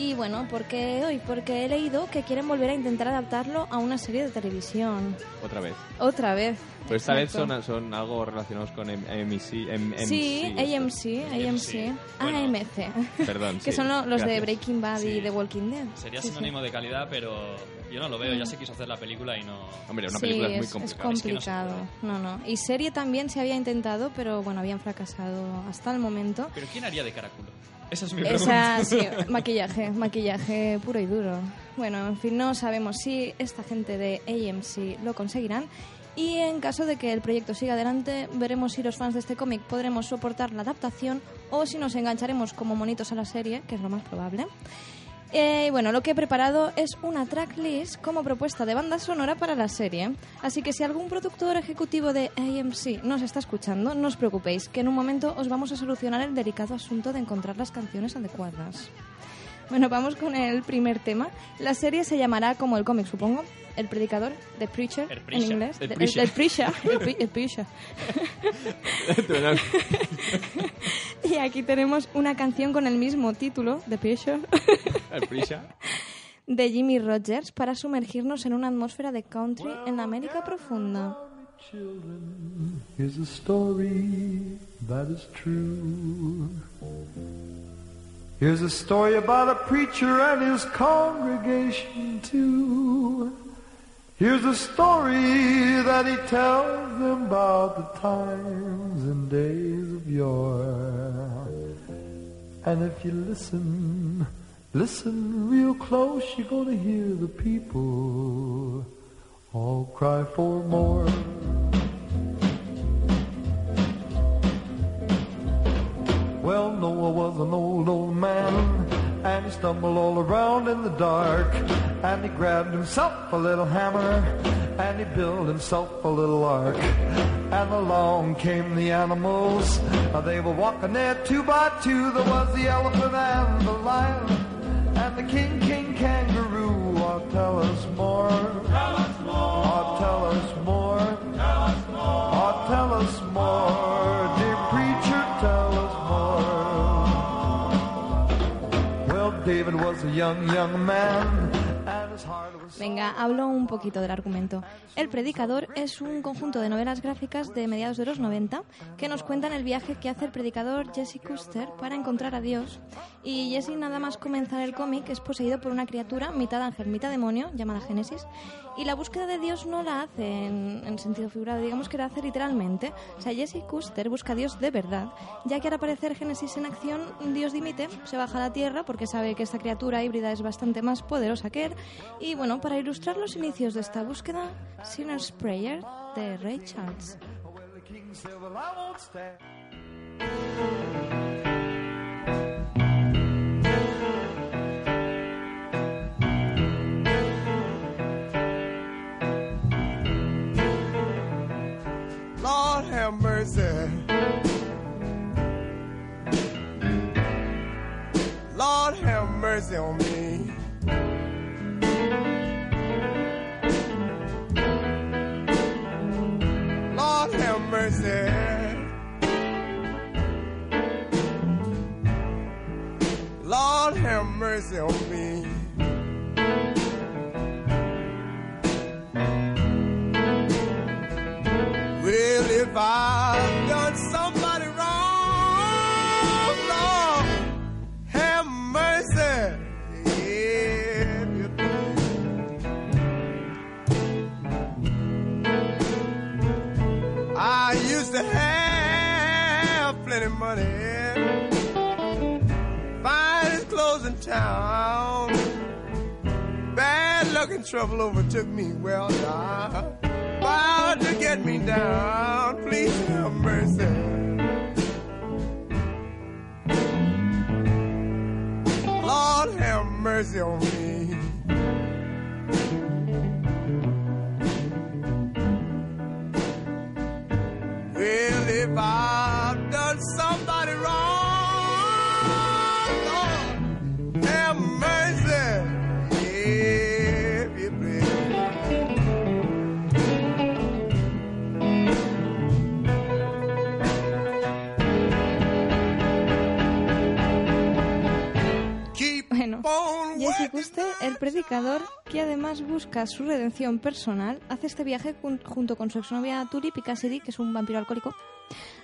Speaker 6: Y bueno, ¿por qué hoy? Porque he leído que quieren volver a intentar adaptarlo a una serie de televisión.
Speaker 5: Otra vez.
Speaker 6: Otra vez.
Speaker 5: Pero esta vez son, son algo relacionados con AMC. M-
Speaker 6: Sí,
Speaker 5: MC,
Speaker 6: AMC, AMC, AMC.
Speaker 5: Perdón,
Speaker 6: que
Speaker 5: sí,
Speaker 6: son lo- los de. Breaking Bad y. The Walking Dead.
Speaker 4: Sería
Speaker 6: Sí, sí.
Speaker 4: sinónimo de calidad, pero yo no lo veo. Ya se quiso hacer la película y no...
Speaker 5: Hombre,
Speaker 6: Sí, es, es complicado. no, no. Y serie también se había intentado, pero bueno, habían fracasado hasta el momento.
Speaker 4: ¿Pero quién haría de caraculo? Esa es mi
Speaker 6: Esa,
Speaker 4: pregunta.
Speaker 6: sí, maquillaje, maquillaje puro y duro. Bueno, en fin, no sabemos si esta gente de AMC lo conseguirán. Y en caso de que el proyecto siga adelante, veremos si los fans de este cómic podremos soportar la adaptación o si nos engancharemos como monitos a la serie, que es lo más probable. Eh, bueno, lo que he preparado es una tracklist como propuesta de banda sonora para la serie. Así que si algún productor ejecutivo de AMC nos está escuchando, no os preocupéis, que en un momento os vamos a solucionar el delicado asunto de encontrar las canciones adecuadas. Bueno, vamos con el primer tema. La serie se llamará, como el cómic supongo, El Predicador, The Preacher,
Speaker 4: El
Speaker 6: en
Speaker 4: Preacher.
Speaker 6: inglés.
Speaker 4: El
Speaker 6: The-
Speaker 4: Preacher.
Speaker 6: El, Preacher. El Pre- el Preacher. y aquí tenemos una canción con el mismo título, The Preacher.
Speaker 5: El Prisha.
Speaker 6: de Jimmy Rogers para sumergirnos en una atmósfera de country en la América profunda.
Speaker 14: Here's a story that is true. Here's a story about a preacher and his congregation too. Here's a story that he tells them about the times and days of yore. And if you listen, listen real close, you're gonna hear the people all cry for more. Well, Noah was an old, old man, and he stumbled all around in the dark. And he grabbed himself a little hammer, and he built himself a little ark. And along came the animals. They were walking there two by two. There was the elephant and the lion, and the king, king kangaroo. Oh, tell us more. Tell us more. Oh, tell us more. Tell us more. Oh, tell us more. David was a young, young man,
Speaker 6: Venga, hablo un poquito del argumento. El Predicador es un conjunto de novelas gráficas de mediados de los 90 que nos cuentan el viaje que hace el predicador Jesse Custer para encontrar a Dios. Y Jesse nada más comenzar el cómic es poseído por una criatura mitad ángel, mitad demonio, llamada Génesis. Y la búsqueda de Dios no la hace en, en sentido figurado, digamos que la hace literalmente. O sea, Jesse Custer busca a Dios de verdad, ya que al aparecer Génesis en acción, Dios dimite, se baja a la tierra porque sabe que esta criatura híbrida es bastante más poderosa que él. Y bueno, para ilustrar los inicios de esta búsqueda, Sinner's Prayer de Ray Charles.
Speaker 15: Lord have mercy. Lord have mercy on me. Mercy. Lord have mercy on me. Money, finest clothes in town. Bad luck and trouble overtook me. Well, now, about to get me down. Please have mercy. Lord, have mercy on me.
Speaker 6: Custer, el predicador, que además busca su redención personal, hace este viaje jun- junto con su exnovia Tulip y Cassidy, que es un vampiro alcohólico,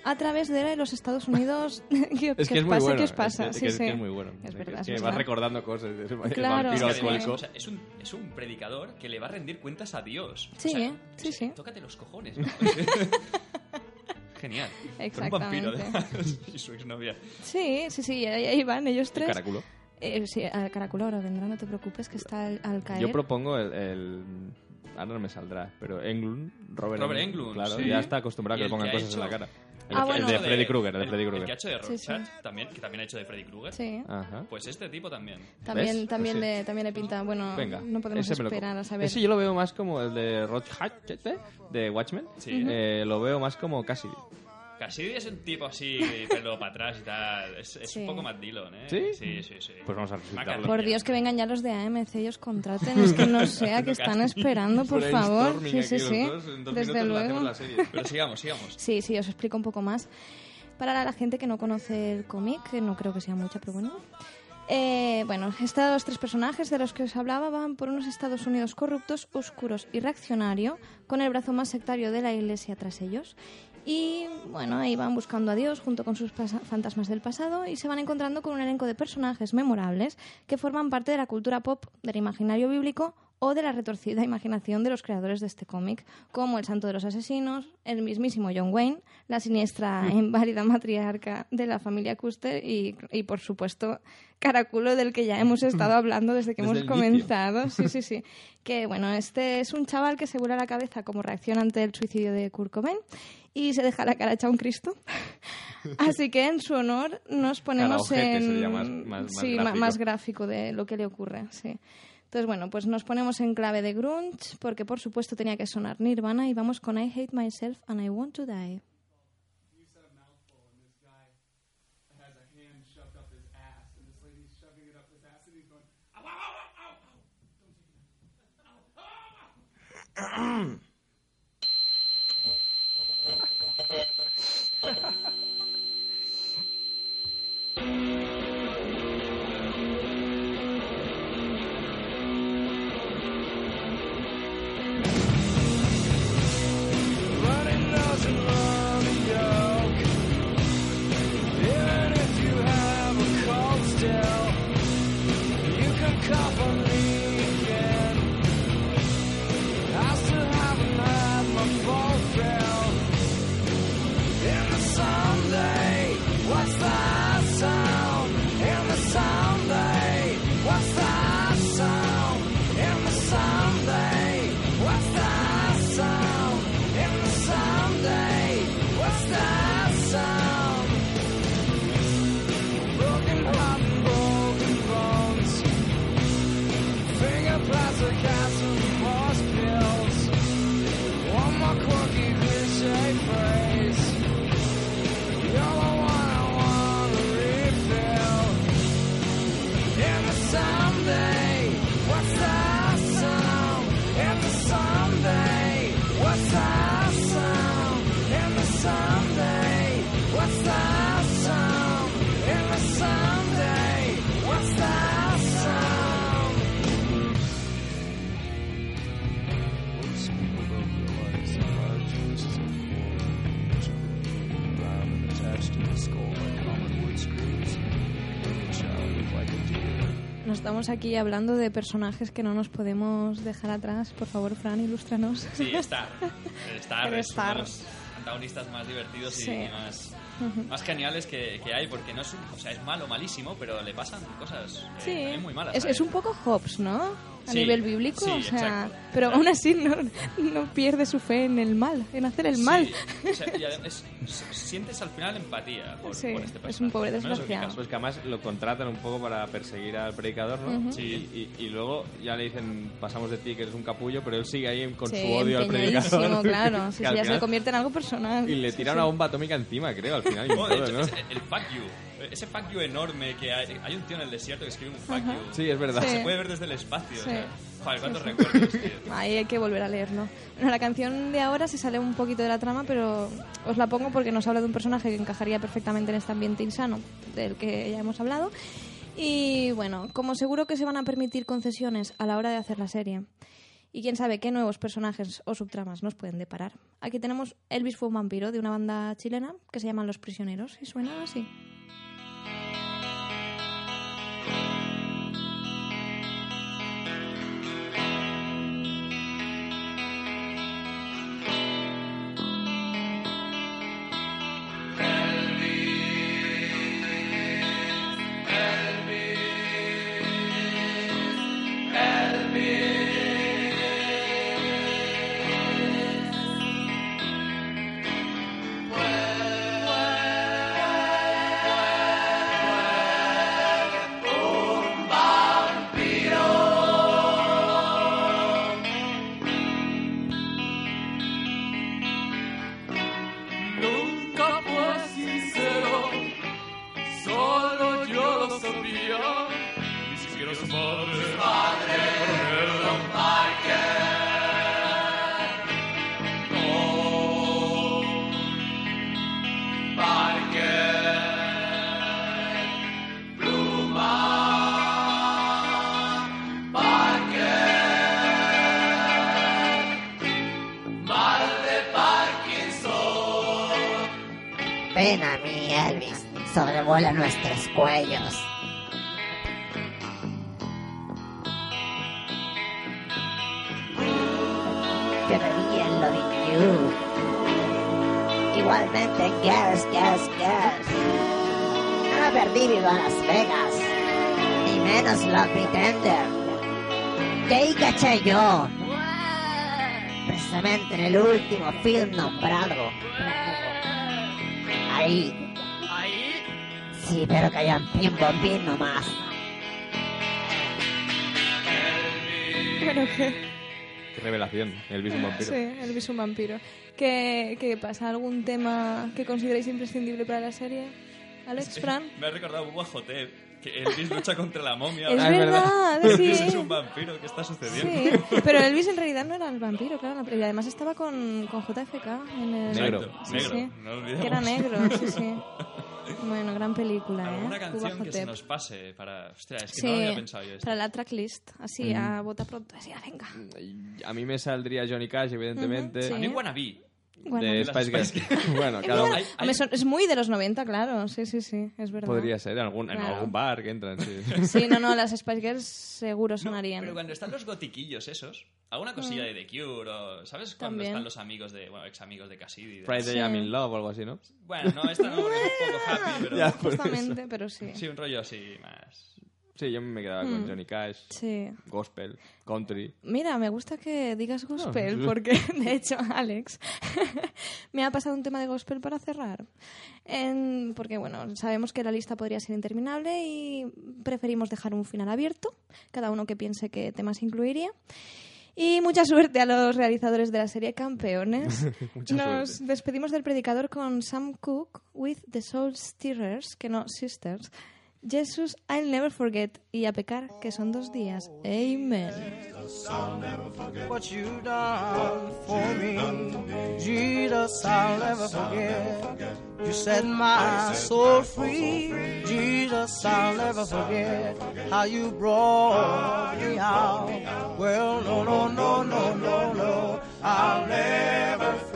Speaker 6: a través de los Estados Unidos. ¿Qué,
Speaker 5: Es que es
Speaker 6: os
Speaker 5: muy
Speaker 6: pasa?
Speaker 5: bueno.
Speaker 6: ¿Qué os pasa?
Speaker 5: Es, que-
Speaker 6: Sí,
Speaker 5: es
Speaker 6: sí.
Speaker 5: que es muy bueno.
Speaker 6: Es verdad, es
Speaker 5: que
Speaker 6: verdad.
Speaker 5: vas recordando cosas. de ese
Speaker 6: Claro.
Speaker 5: vampiro
Speaker 6: Es
Speaker 5: alcohólico.
Speaker 4: O sea, es, un, es un predicador que le va a rendir cuentas a Dios.
Speaker 6: Sí,
Speaker 4: O sea,
Speaker 6: ¿eh? sí, sí.
Speaker 4: Tócate los cojones. ¿no? Genial. Con un vampiro,
Speaker 6: Exactamente.
Speaker 4: además, y su exnovia.
Speaker 6: Sí, sí, sí, ahí, ahí van ellos tres.
Speaker 5: Caraculo.
Speaker 6: Eh, sí, al caraculo ahora vendrá, no te preocupes, que está al, al caer.
Speaker 5: Yo propongo el, el- Ahora no me saldrá, pero Englund, Robert,
Speaker 4: Robert Englund,
Speaker 5: Claro,
Speaker 4: sí.
Speaker 5: ya está acostumbrado a que le pongan cosas en la cara. El,
Speaker 6: Ah,
Speaker 5: el
Speaker 6: bueno.
Speaker 5: de Freddy Krueger, el de Freddy
Speaker 4: El
Speaker 5: Krueger.
Speaker 4: que ha hecho de
Speaker 6: Sí, sí.
Speaker 4: Rorschach, también, que también ha hecho de Freddy Krueger.
Speaker 6: Sí.
Speaker 5: Ajá.
Speaker 4: Pues este tipo también.
Speaker 6: También,
Speaker 5: ¿Ves?
Speaker 6: también,
Speaker 5: Pues sí.
Speaker 6: le, también le pinta. Bueno,
Speaker 5: Venga,
Speaker 6: no podemos esperar a saber.
Speaker 5: Ese yo lo veo más como el de Rorschach, de Watchmen.
Speaker 4: Sí.
Speaker 5: Eh, lo veo más como Cassidy.
Speaker 4: Cassidy es un tipo así, pelo para atrás y tal. Es, es
Speaker 6: Sí.
Speaker 4: un poco más Dillon, ¿eh?
Speaker 5: ¿Sí?
Speaker 4: Sí, sí, sí.
Speaker 5: Pues vamos a resucitarlo.
Speaker 6: Por Dios, que vengan ya los de AMC, ellos contraten. Es que no sé a qué están esperando, por favor. Sí, sí, sí. Desde luego.
Speaker 5: hacemos la serie.
Speaker 4: Pero sigamos, sigamos.
Speaker 6: Sí, sí, os explico un poco más. Para la gente que no conoce el cómic, que no creo que sea mucha, pero bueno. Eh, bueno, estos tres personajes de los que os hablaba van por unos Estados Unidos corruptos, oscuros y reaccionario, con el brazo más sectario de la iglesia tras ellos. Y bueno, ahí van buscando a Dios junto con sus fantasmas del pasado y se van encontrando con un elenco de personajes memorables que forman parte de la cultura pop, del imaginario bíblico o de la retorcida imaginación de los creadores de este cómic, como el Santo de los Asesinos, el mismísimo John Wayne, la siniestra e inválida matriarca de la familia Custer y, y, por supuesto, Caraculo, del que ya hemos estado hablando desde que
Speaker 5: Desde
Speaker 6: hemos comenzado. Sí, sí, sí. Que bueno, este es un chaval que se vuela la cabeza como reacción ante el suicidio de Kurt Cobain y se deja la cara hecha un Cristo. Así que en su honor nos ponemos en
Speaker 5: sería más- más- más
Speaker 6: sí,
Speaker 5: gráfico.
Speaker 6: más gráfico de lo que le ocurre, sí. Entonces, bueno, pues nos ponemos en clave de grunge, porque por supuesto tenía que sonar Nirvana y vamos con I Hate Myself and I Want to Die. Estamos aquí hablando de personajes que no nos podemos dejar atrás. Por favor, Fran, ilústranos.
Speaker 4: Sí, Star. El Star es uno de los antagonistas más divertidos
Speaker 6: Sí.
Speaker 4: y más, geniales que, que hay, porque no es un, o sea, es malo, malísimo, pero le pasan cosas eh,
Speaker 6: Sí,
Speaker 4: muy malas.
Speaker 6: es, es un poco Hobbes, ¿no? A
Speaker 4: Sí,
Speaker 6: nivel bíblico,
Speaker 4: sí,
Speaker 6: o sea,
Speaker 4: exacto,
Speaker 6: pero
Speaker 4: exacto.
Speaker 6: aún así no, no pierde su fe en el mal, en hacer el mal.
Speaker 4: Sí, o sea, es- sientes al final empatía por,
Speaker 6: Sí,
Speaker 4: por este
Speaker 6: es
Speaker 4: personaje.
Speaker 6: un pobre desgraciado.
Speaker 5: Pues que además lo contratan un poco para perseguir al predicador, ¿no?
Speaker 6: Ujú.
Speaker 5: Sí. Y, y- y luego ya le dicen, pasamos de ti que eres un capullo, pero él sigue ahí con
Speaker 6: Sí,
Speaker 5: su odio al predicador.
Speaker 6: claro. Sí,
Speaker 5: que
Speaker 6: sí,
Speaker 5: al
Speaker 6: ya se convierte en algo personal.
Speaker 5: Y le tira
Speaker 6: sí.
Speaker 5: una bomba atómica encima, creo, al final. todo,
Speaker 4: hecho,
Speaker 5: ¿no?
Speaker 4: es el fuck you. Ese fuck you enorme que hay. Hay un tío en el desierto que escribe un fuck
Speaker 6: Ajá.
Speaker 4: you.
Speaker 5: Sí, es verdad.
Speaker 6: Sí.
Speaker 4: Se puede ver desde el espacio.
Speaker 6: Sí.
Speaker 4: o sea, joder, cuántos
Speaker 6: Sí, sí.
Speaker 4: recuerdos, tío.
Speaker 6: Ahí hay que volver a leerlo. Bueno, la canción de ahora se sale un poquito de la trama, pero os la pongo porque nos habla de un personaje que encajaría perfectamente en este ambiente insano del que ya hemos hablado. Y bueno, como seguro que se van a permitir concesiones a la hora de hacer la serie, y quién sabe qué nuevos personajes o subtramas nos pueden deparar. Aquí tenemos Elvis fue un vampiro de una banda chilena que se llaman Los Prisioneros y suena así.
Speaker 12: Film nombrado. Ahí.
Speaker 16: Ahí.
Speaker 12: Sí, pero que hayan pom pim nomás.
Speaker 6: Bueno, que...
Speaker 5: Qué revelación. Elvis un vampiro.
Speaker 6: Sí, Elvis un vampiro. ¿Qué, ¿Qué pasa? ¿Algún tema que consideréis imprescindible para la serie? Alex, Fran.
Speaker 4: Me ha recordado Bubba Jotep, que Elvis lucha contra la momia.
Speaker 6: Es Ah, es verdad, verdad.
Speaker 4: Elvis
Speaker 6: sí.
Speaker 4: es un vampiro, ¿qué está sucediendo?
Speaker 6: Sí, pero Elvis en realidad no era el vampiro, claro. Y además estaba con, con JFK en el...
Speaker 4: Negro,
Speaker 6: Sí,
Speaker 4: negro,
Speaker 6: sí.
Speaker 4: no.
Speaker 6: Que era negro, sí, sí. Bueno, gran película, ¿eh?
Speaker 4: ¿Alguna
Speaker 6: Cuba
Speaker 4: canción que se nos pase para... Hostia, es que
Speaker 6: Sí,
Speaker 4: no lo había pensado yo esto.
Speaker 6: para la tracklist. Así,
Speaker 5: Mm.
Speaker 6: a bota pronto. Así, ah, venga.
Speaker 5: A mí me saldría Johnny Cash, evidentemente.
Speaker 6: Ujú, sí.
Speaker 4: A mí Wannabe.
Speaker 5: De Spice Girls. Bueno,
Speaker 6: son- es muy de los 90, claro. Sí, sí, sí, es verdad.
Speaker 5: Podría ser, en algún, en
Speaker 6: Claro.
Speaker 5: algún bar que entran, sí.
Speaker 6: Sí, no, no, las Spice Girls seguro sonarían.
Speaker 4: Pero cuando están los gotiquillos esos, alguna cosilla
Speaker 6: Mm.
Speaker 4: de The Cure o... ¿Sabes cuando
Speaker 6: También.
Speaker 4: están los amigos de... Bueno, ex amigos de Cassidy? de-
Speaker 5: Friday I'm in Love o algo así, ¿no?
Speaker 4: Bueno, no, esta no, porque es un poco happy, pero...
Speaker 5: Ya, eso.
Speaker 6: Justamente, pero sí.
Speaker 4: Sí, un rollo así más...
Speaker 5: Sí, yo me quedaba con
Speaker 6: Mm.
Speaker 5: Johnny Cash,
Speaker 6: Sí.
Speaker 5: gospel, country.
Speaker 6: Mira, me gusta que digas gospel,
Speaker 5: sí.
Speaker 6: porque de hecho, Alex, me ha pasado un tema de gospel para cerrar. En- porque, bueno, sabemos que la lista podría ser interminable y preferimos dejar un final abierto, cada uno que piense qué temas incluiría. Y mucha suerte a los realizadores de la serie Campeones.
Speaker 5: Mucha
Speaker 6: Nos
Speaker 5: suerte.
Speaker 6: despedimos del predicador con Sam Cooke with the Soul Stirrers, que no, Sisters. Jesus, I'll never forget. Y a pecar, que son dos días. Amen.
Speaker 17: what you done for me. Jesus, I'll never forget. You set my soul free. Jesus, I'll never forget how you brought me out. Well, no, no, no, no, no, no. I'll never forget.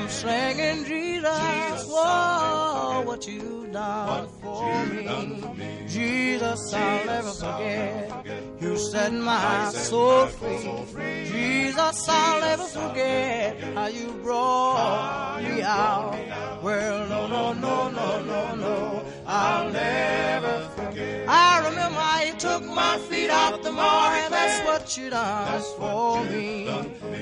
Speaker 17: I'm singing Jesus, whoa, oh, what you done for me. Jesus, I'll never forget. You set my soul free. Jesus, I'll never forget how you brought me out. Well, no, no, no, no, no, no. I'll never forget. I you took my feet off the mark. and that's what you done for me.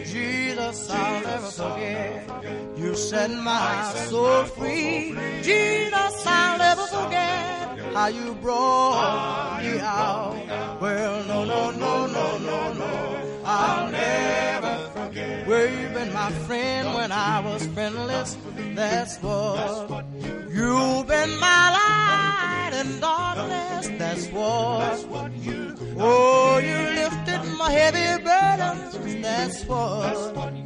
Speaker 17: Jesus, I'll never forget. You set my soul free. Jesus, I'll never forget how you brought me out. Well, no, no, no, no, no, no. I'll never forget. Well, you've been my friend when I was friendless. That's what you've been my light in darkness. That's what you. Oh, you lifted my heavy burdens. That's what.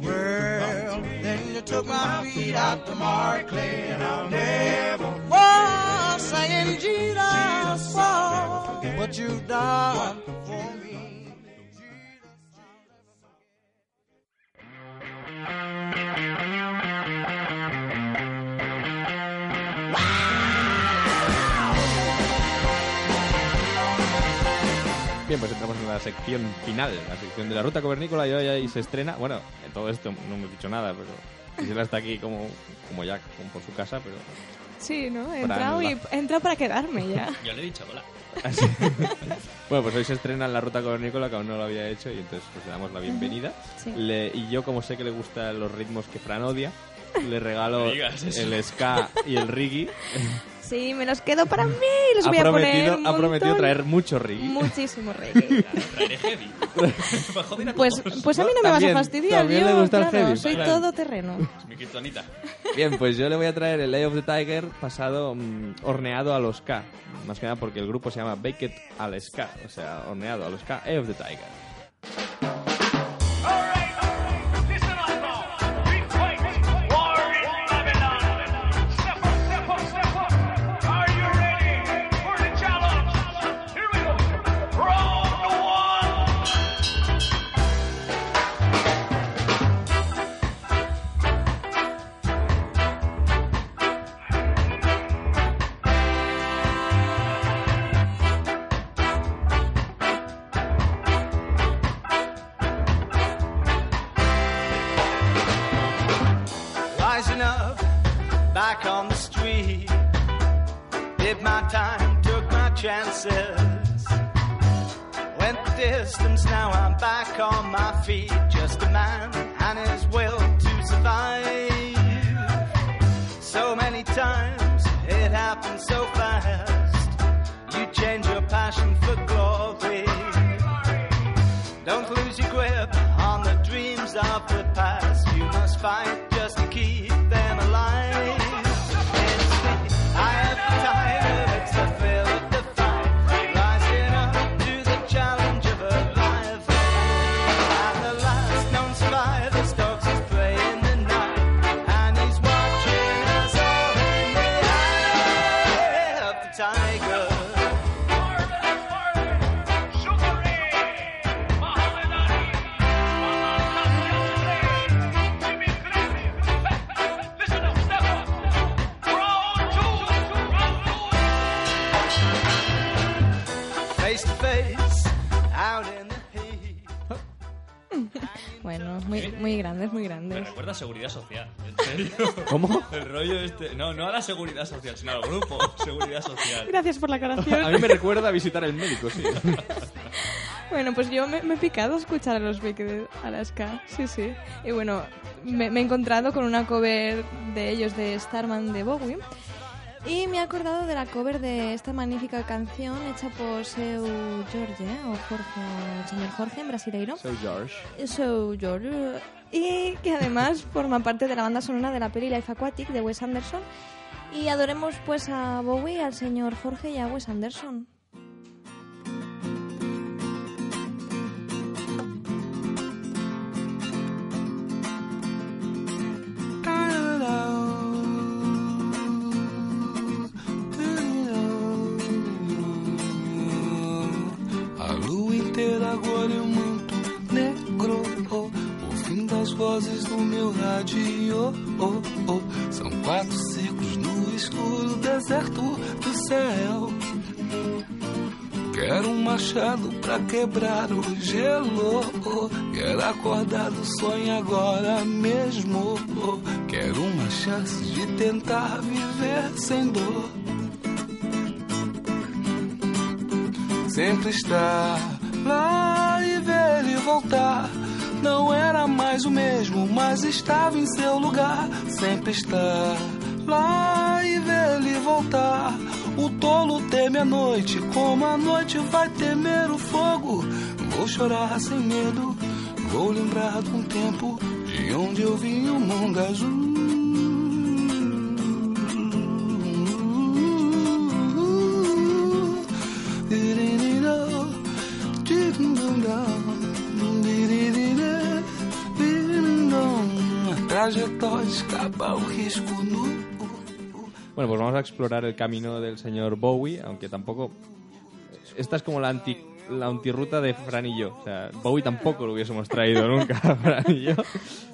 Speaker 17: Well, then you took my feet out the mark and I'll never. Oh, Whoa, singing Jesus. What you've done for me.
Speaker 18: Bien, pues entramos en la sección final, la sección de la ruta cavernícola y hoy ahí se estrena. Bueno, en todo esto no hemos dicho nada, pero Gisela está aquí como, como ya, como por su casa, pero
Speaker 6: Sí, ¿no? He entrado, y, he entrado para quedarme ya.
Speaker 4: Yo le he dicho hola.
Speaker 18: Bueno, pues hoy se estrena la ruta cavernícola, que aún no lo había hecho, y entonces pues le damos la bienvenida.
Speaker 6: Sí.
Speaker 18: Le- y yo, como sé que le gustan los ritmos que Fran odia, le regalo el ska y el reggae.
Speaker 6: Sí, me los quedo para mí. Los
Speaker 18: ha,
Speaker 6: voy a poner
Speaker 18: ha prometido traer mucho reggae.
Speaker 6: Muchísimo reggae.
Speaker 4: Traeré heavy. A
Speaker 6: Pues, pues a mí no me
Speaker 18: También-
Speaker 6: vas a fastidiar,
Speaker 18: también
Speaker 6: yo,
Speaker 18: le gusta el
Speaker 6: claro,
Speaker 18: heavy,
Speaker 6: soy
Speaker 18: claro.
Speaker 6: todo terreno.
Speaker 4: Es mi kriptonita.
Speaker 18: Bien, pues yo le voy a traer el Eye of the Tiger pasado mm, horneado a los K. Más que nada porque el grupo se llama Baked al Ska. O sea, horneado a los K, Eye of the Tiger.
Speaker 6: Muy, muy grandes, muy
Speaker 4: Me
Speaker 6: grandes.
Speaker 4: recuerda a seguridad social. ¿En serio?
Speaker 18: ¿Cómo?
Speaker 4: El rollo este. No, no a la seguridad social, sino al grupo. Seguridad social.
Speaker 6: Gracias por la aclaración.
Speaker 18: A mí me recuerda a visitar el médico, sí.
Speaker 6: Bueno, pues yo me, me he picado a escuchar a los Baked Alaska, sí, sí. Y bueno, me, me he encontrado con una cover de ellos de Starman de Bowie. Y me he acordado de la cover de esta magnífica canción hecha por Seu Jorge, o Jorge, el señor Jorge en brasileiro.
Speaker 18: Soy George.
Speaker 6: Seu Jorge. Y que además forma parte de la banda sonora de la peli Life Aquatic de Wes Anderson. Y adoremos pues a Bowie, al señor Jorge y a Wes Anderson.
Speaker 7: Vozes do meu rádio. oh, oh. São quatro ciclos no escuro deserto do céu. Quero um machado pra quebrar o gelo. oh. Quero acordar do sonho agora mesmo. oh. Quero uma chance de tentar viver sem dor. Sempre estar lá e ver ele voltar. Não era mais o mesmo, mas estava em seu lugar. Sempre estar lá e ver ele voltar. O tolo teme a noite, como a noite vai temer o fogo. Vou chorar sem medo, vou lembrar de um tempo de onde eu vim o mundo azul.
Speaker 18: Bueno, pues vamos a explorar el camino del señor Bowie, aunque tampoco
Speaker 5: esta es como la anti la antirruta de Fran y yo. O sea, Bowie tampoco lo hubiésemos traído nunca, Fran y yo.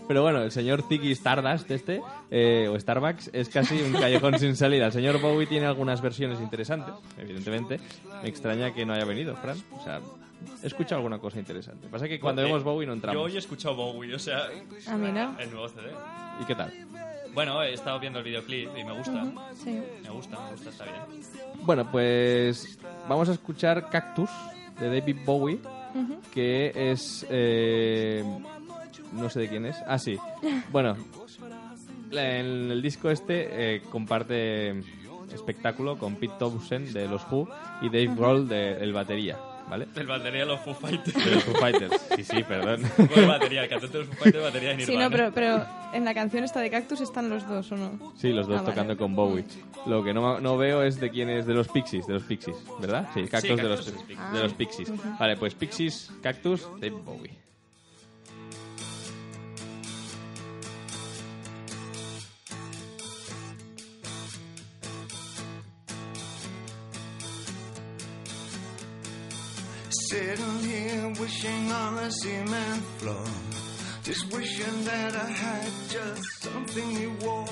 Speaker 5: Pero bueno, el señor Ziggy Stardust este, eh, o Starbucks, es casi un callejón sin salida. El señor Bowie tiene algunas versiones interesantes, evidentemente. Me extraña que no haya venido, Fran. O sea, he escuchado alguna cosa interesante. Pasa que cuando
Speaker 4: Eh,
Speaker 5: vemos Bowie no entramos.
Speaker 4: Yo hoy he escuchado Bowie, o sea...
Speaker 6: Ah, mira.
Speaker 4: El nuevo CD.
Speaker 5: ¿Y qué tal?
Speaker 4: Bueno, he estado viendo el videoclip y me gusta.
Speaker 6: Sí.
Speaker 4: Me gusta, me gusta, está bien.
Speaker 5: Bueno, pues vamos a escuchar Cactus de David Bowie, que es... eh, no sé de quién es. Ah, sí. Bueno, en el disco este eh, comparte espectáculo con Pete Townsend de los Who y Dave Grohl de El Batería, ¿vale?
Speaker 4: El batería de los Foo Fighters.
Speaker 5: De los Foo Fighters. Sí, sí, perdón.
Speaker 4: ¿Cuál batería? El cantante de los Foo Fighters, batería de
Speaker 6: Sí,
Speaker 4: Nirvana.
Speaker 6: no, pero, pero en la canción esta de Cactus están los dos, ¿o no?
Speaker 5: Sí, los dos
Speaker 6: Ah, vale.
Speaker 5: tocando con Bowie. Lo que no, no veo es de quién es de los Pixies, de los Pixies, ¿verdad? Sí, Cactus, de, los,
Speaker 4: Cactus
Speaker 5: de los
Speaker 6: Ah.
Speaker 5: Pixies.
Speaker 6: Ujú.
Speaker 5: Vale, pues Pixies, Cactus, David Bowie.
Speaker 19: Sitting here wishing on a cement floor. Just wishing that I had just something you wore.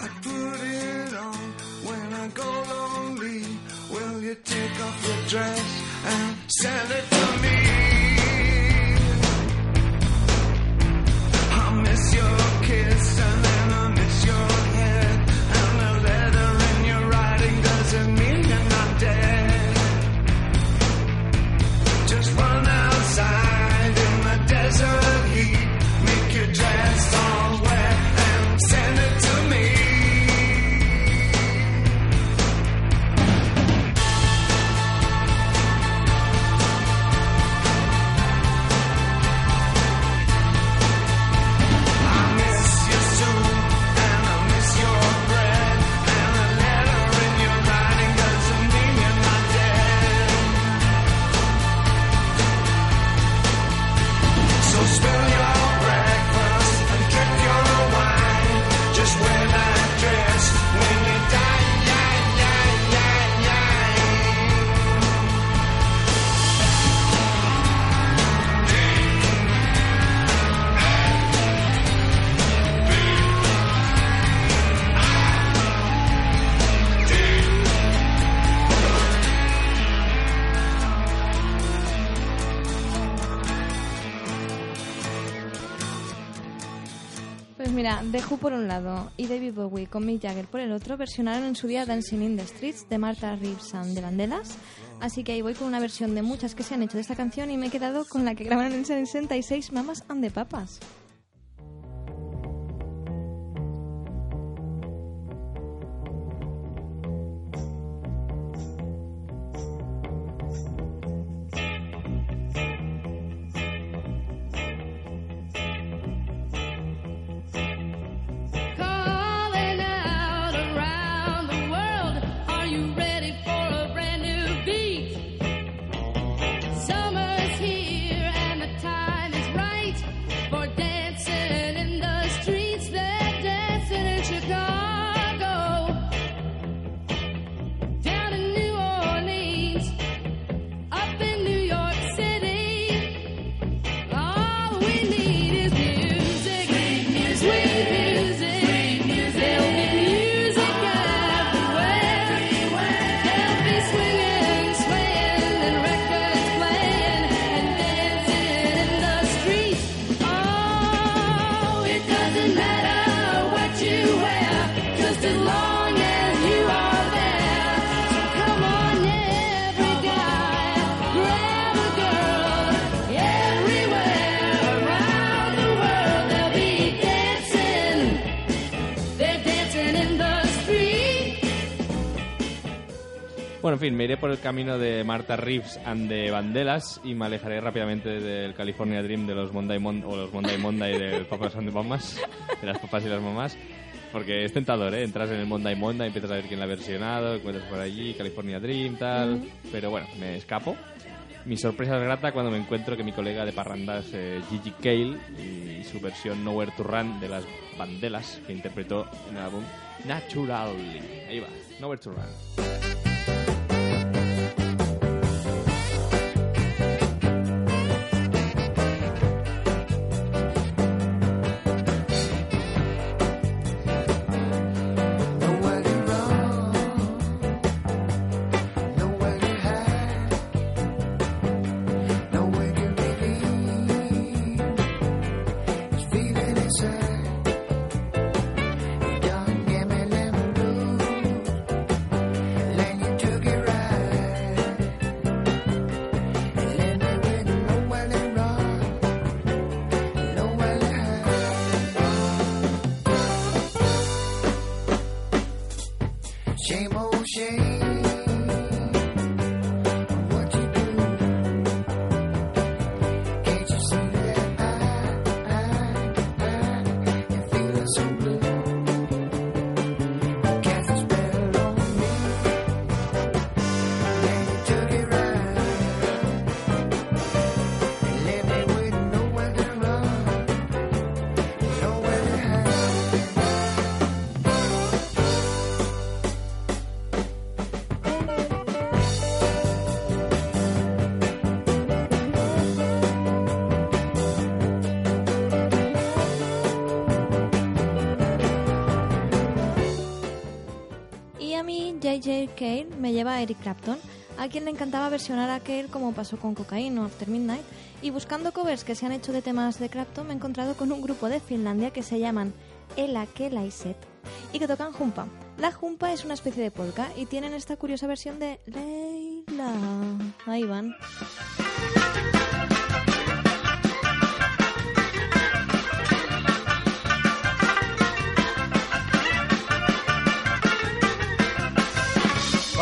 Speaker 19: I put it on when I go lonely. Will you take off your dress and send it to me? I miss your The
Speaker 6: Who por un lado y David Bowie con Mick Jagger por el otro versionaron en su día Dancing in the Streets de Martha Reeves and de Vandellas. Así que ahí voy con una versión de muchas que se han hecho de esta canción y me he quedado con la que grabaron en el 66 Mamas and the Papas.
Speaker 5: Fin, me iré por el camino de Martha Reeves and de Vandellas y me alejaré rápidamente del California Dream de los Monday Mon o los Monday Monday del Papas and the Mamas, de las papás y las mamás, porque es tentador, ¿eh? Entras en el Monday Monday, empiezas a ver quién la ha versionado, encuentras por allí California Dream, tal,
Speaker 6: Ujú.
Speaker 5: pero bueno, me escapo. Mi sorpresa es grata cuando me encuentro que mi colega de parrandas, eh, Gigi Cale, y su versión Nowhere to Run de las Vandellas, que interpretó en el álbum Naturally. Ahí va, Nowhere to Run.
Speaker 6: J.J. Cale me lleva a Eric Clapton, a quien le encantaba versionar a Cale como pasó con Cocaine o After Midnight, y buscando covers que se han hecho de temas de Clapton me he encontrado con un grupo de Finlandia que se llaman Ela Kelaiset y que tocan jumpa. La jumpa es una especie de polka y tienen esta curiosa versión de Leila. Ahí van.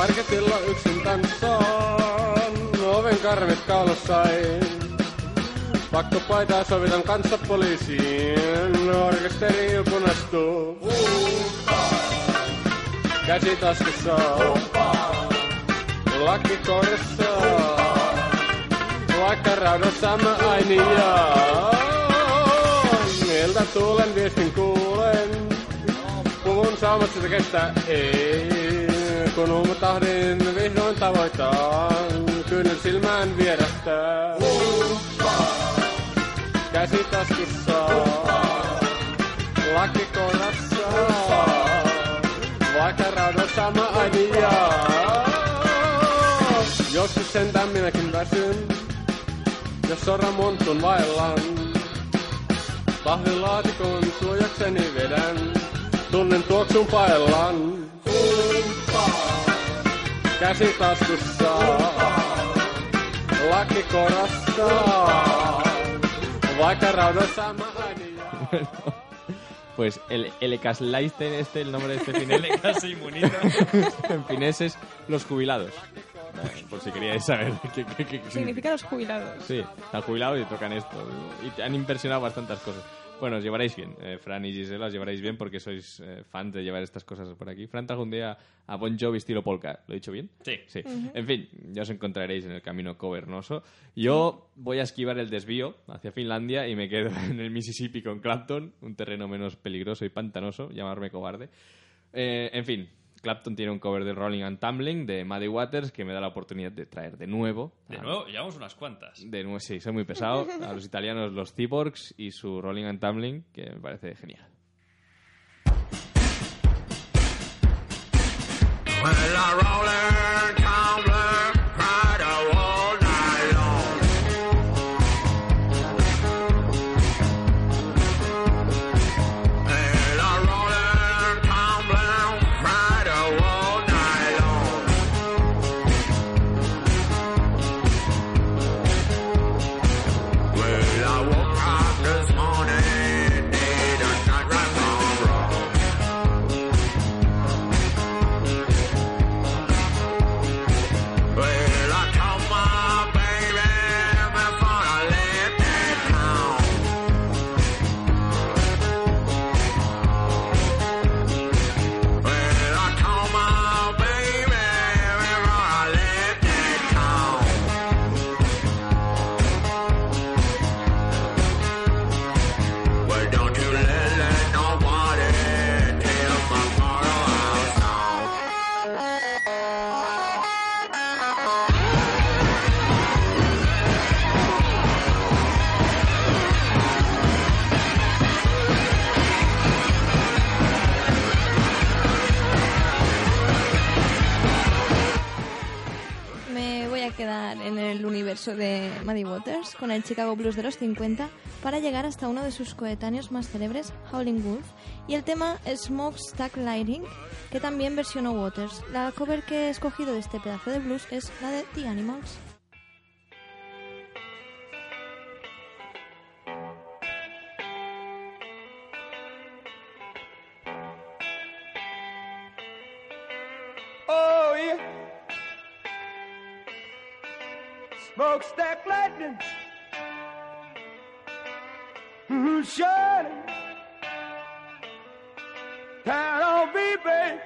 Speaker 20: Parketilla yksin tanssaan, oven karvet kaulossain. Pakkopaitaa sovitan kanssa poliisiin, orkesteri punastuu. Käsi taskussa, lakki korissa, vaikka raudossa mä aini jaan. Miltä tuulen viestin kuulen, puvun saamat sitä kestää ei. Kun tahdin vihdoin tavoitaan, kyynel silmään vierähtää. Käsi taskussa, lakki kourassa, vaikka raudossa mä aini jaan. Joskus sentään minäkin väsyn, jos soran monttun vaellan. Pahvilaatikon suojakseni vedän, tunnen tuoksun paellan. Käsi taskussa, lakki korassa, vaikka raudossa mä aini jaan.
Speaker 5: Pues el, el Casleisten, este, el nombre de este finés. En finés es los jubilados. Eh, Por si queríais saber qué, qué- qué- qué
Speaker 6: Significa los jubilados.
Speaker 5: Sí, están jubilados y tocan esto. Y te han impresionado bastantes cosas. Bueno, os llevaréis bien. Eh, Fran y Gisela os llevaréis bien porque sois eh, fans de llevar estas cosas por aquí. Fran trajo un día a Bon Jovi estilo polka. ¿Lo he dicho bien?
Speaker 4: Sí.
Speaker 5: Sí. En fin, ya os encontraréis en el camino covernoso. Yo voy a esquivar el desvío hacia Finlandia y me quedo en el Mississippi con Clapton, un terreno menos peligroso y pantanoso, llamarme cobarde. Eh, en fin, Clapton tiene un cover de Rolling and Tumbling de Muddy Waters que me da la oportunidad de traer de nuevo.
Speaker 4: De
Speaker 5: a-
Speaker 4: nuevo, llevamos unas cuantas.
Speaker 5: de nuevo, sí, soy muy pesado. A los italianos los Cyborgs y su Rolling and Tumbling, que me parece genial.
Speaker 16: Well,
Speaker 6: en el universo de Muddy Waters con el Chicago Blues de los 50 para llegar hasta uno de sus coetáneos más célebres, Howling Wolf, y el tema Smokestack Lighting, que también versionó Waters. La cover que he escogido de este pedazo de blues es la de The Animals.
Speaker 17: Oh, yeah. Smokestack lightning. Mm, shining. Down on me, babe.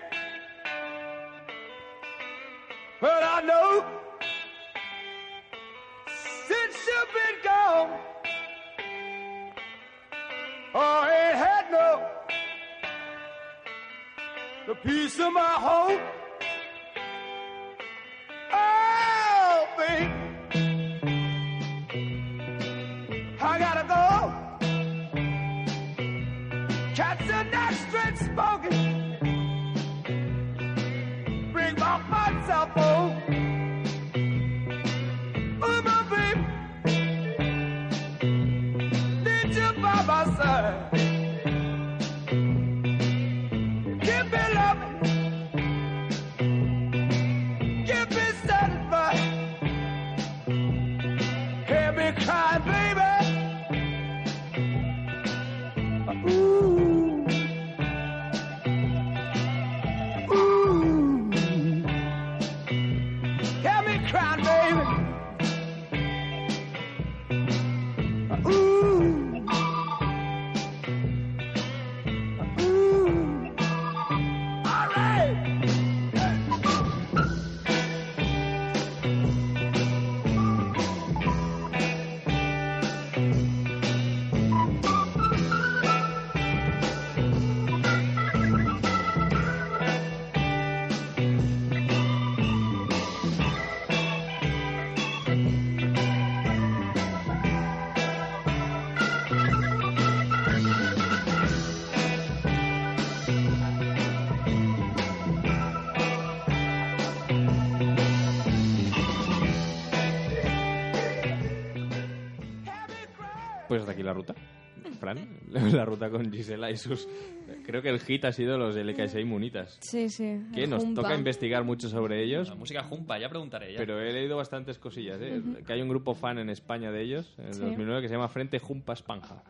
Speaker 17: But I know since you've been gone, I ain't had no the peace of my home. Oh, babe.
Speaker 5: oh. Ruta con Gisela y sus... Creo que el hit ha sido los LK6 Munitas.
Speaker 6: Sí, sí.
Speaker 5: Que nos
Speaker 6: Jumpa.
Speaker 5: toca investigar mucho sobre ellos.
Speaker 4: La música jumpa, ya preguntaré ya.
Speaker 5: Pero he leído bastantes cosillas, ¿eh?
Speaker 6: Ujú.
Speaker 5: Que hay un grupo fan en España de ellos, en
Speaker 6: Sí.
Speaker 5: 2009, que se llama Frente Jumpa Espanja.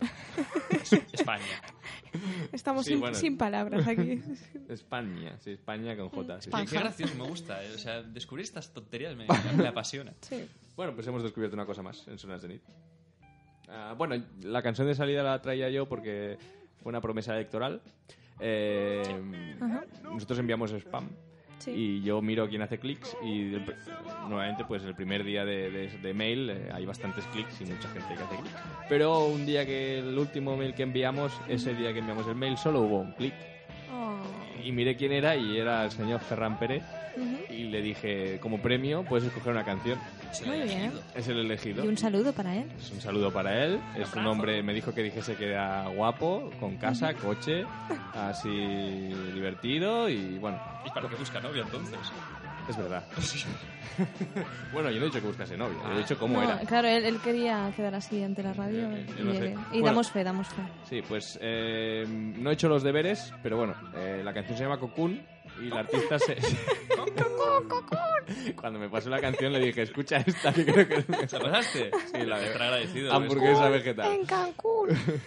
Speaker 4: España.
Speaker 6: Estamos
Speaker 5: Sí,
Speaker 6: sin,
Speaker 5: bueno.
Speaker 6: sin palabras aquí.
Speaker 5: España, sí, España con J. sí,
Speaker 4: Qué,
Speaker 5: sí.
Speaker 4: qué gracioso, me gusta. eh. O sea, descubrir estas tonterías me, me apasiona.
Speaker 6: Sí.
Speaker 5: Bueno, pues hemos descubierto una cosa más en Sonas de Nit. Ah, bueno, la canción de salida la traía yo porque fue una promesa electoral. Eh, nosotros enviamos spam
Speaker 6: Sí.
Speaker 5: y yo miro quién hace clics y nuevamente pues el primer día de, de- de mail eh, hay bastantes clics y mucha gente que hace clic. Pero un día que el último mail que enviamos, ese día que enviamos el mail solo hubo un clic.
Speaker 6: Oh.
Speaker 5: Y miré quién era y era el señor Ferran Pérez
Speaker 6: Ujú.
Speaker 5: y le dije, como premio puedes escoger una canción.
Speaker 6: Muy bien.
Speaker 5: Es el elegido.
Speaker 6: Y un saludo para él.
Speaker 5: Es un saludo para él. Es un hombre, me dijo que dijese que era guapo, con casa, coche, así divertido y bueno.
Speaker 4: ¿Y para qué busca novia entonces?
Speaker 5: Es verdad. bueno, yo no he dicho que buscase novia, yo he dicho cómo
Speaker 6: No,
Speaker 5: era.
Speaker 6: Claro, él, él quería quedar así ante la radio.
Speaker 5: Eh,
Speaker 6: y
Speaker 5: no sé.
Speaker 6: y
Speaker 5: Bueno.
Speaker 6: damos fe, damos fe.
Speaker 5: Sí, pues eh, no he hecho los deberes, pero bueno, eh, la canción se llama Cocoon y la artista se... Cuando me pasó la canción le dije, escucha esta que creo que...
Speaker 4: ¿Se la pasaste?
Speaker 5: Sí, la
Speaker 4: Estará agradecido.
Speaker 5: Hamburguesa vegetal.
Speaker 6: En Cancún.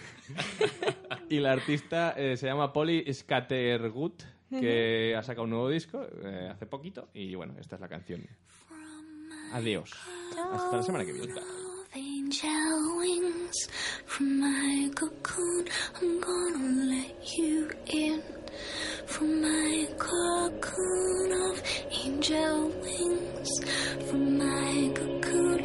Speaker 5: Y la artista eh, se llama Polly Scattergut, que ha sacado un nuevo disco eh, hace poquito. Y bueno, esta es la canción. Adiós. Hasta la semana que viene.
Speaker 10: angel wings from my cocoon. I'm gonna let you in from my cocoon of angel wings. From my cocoon,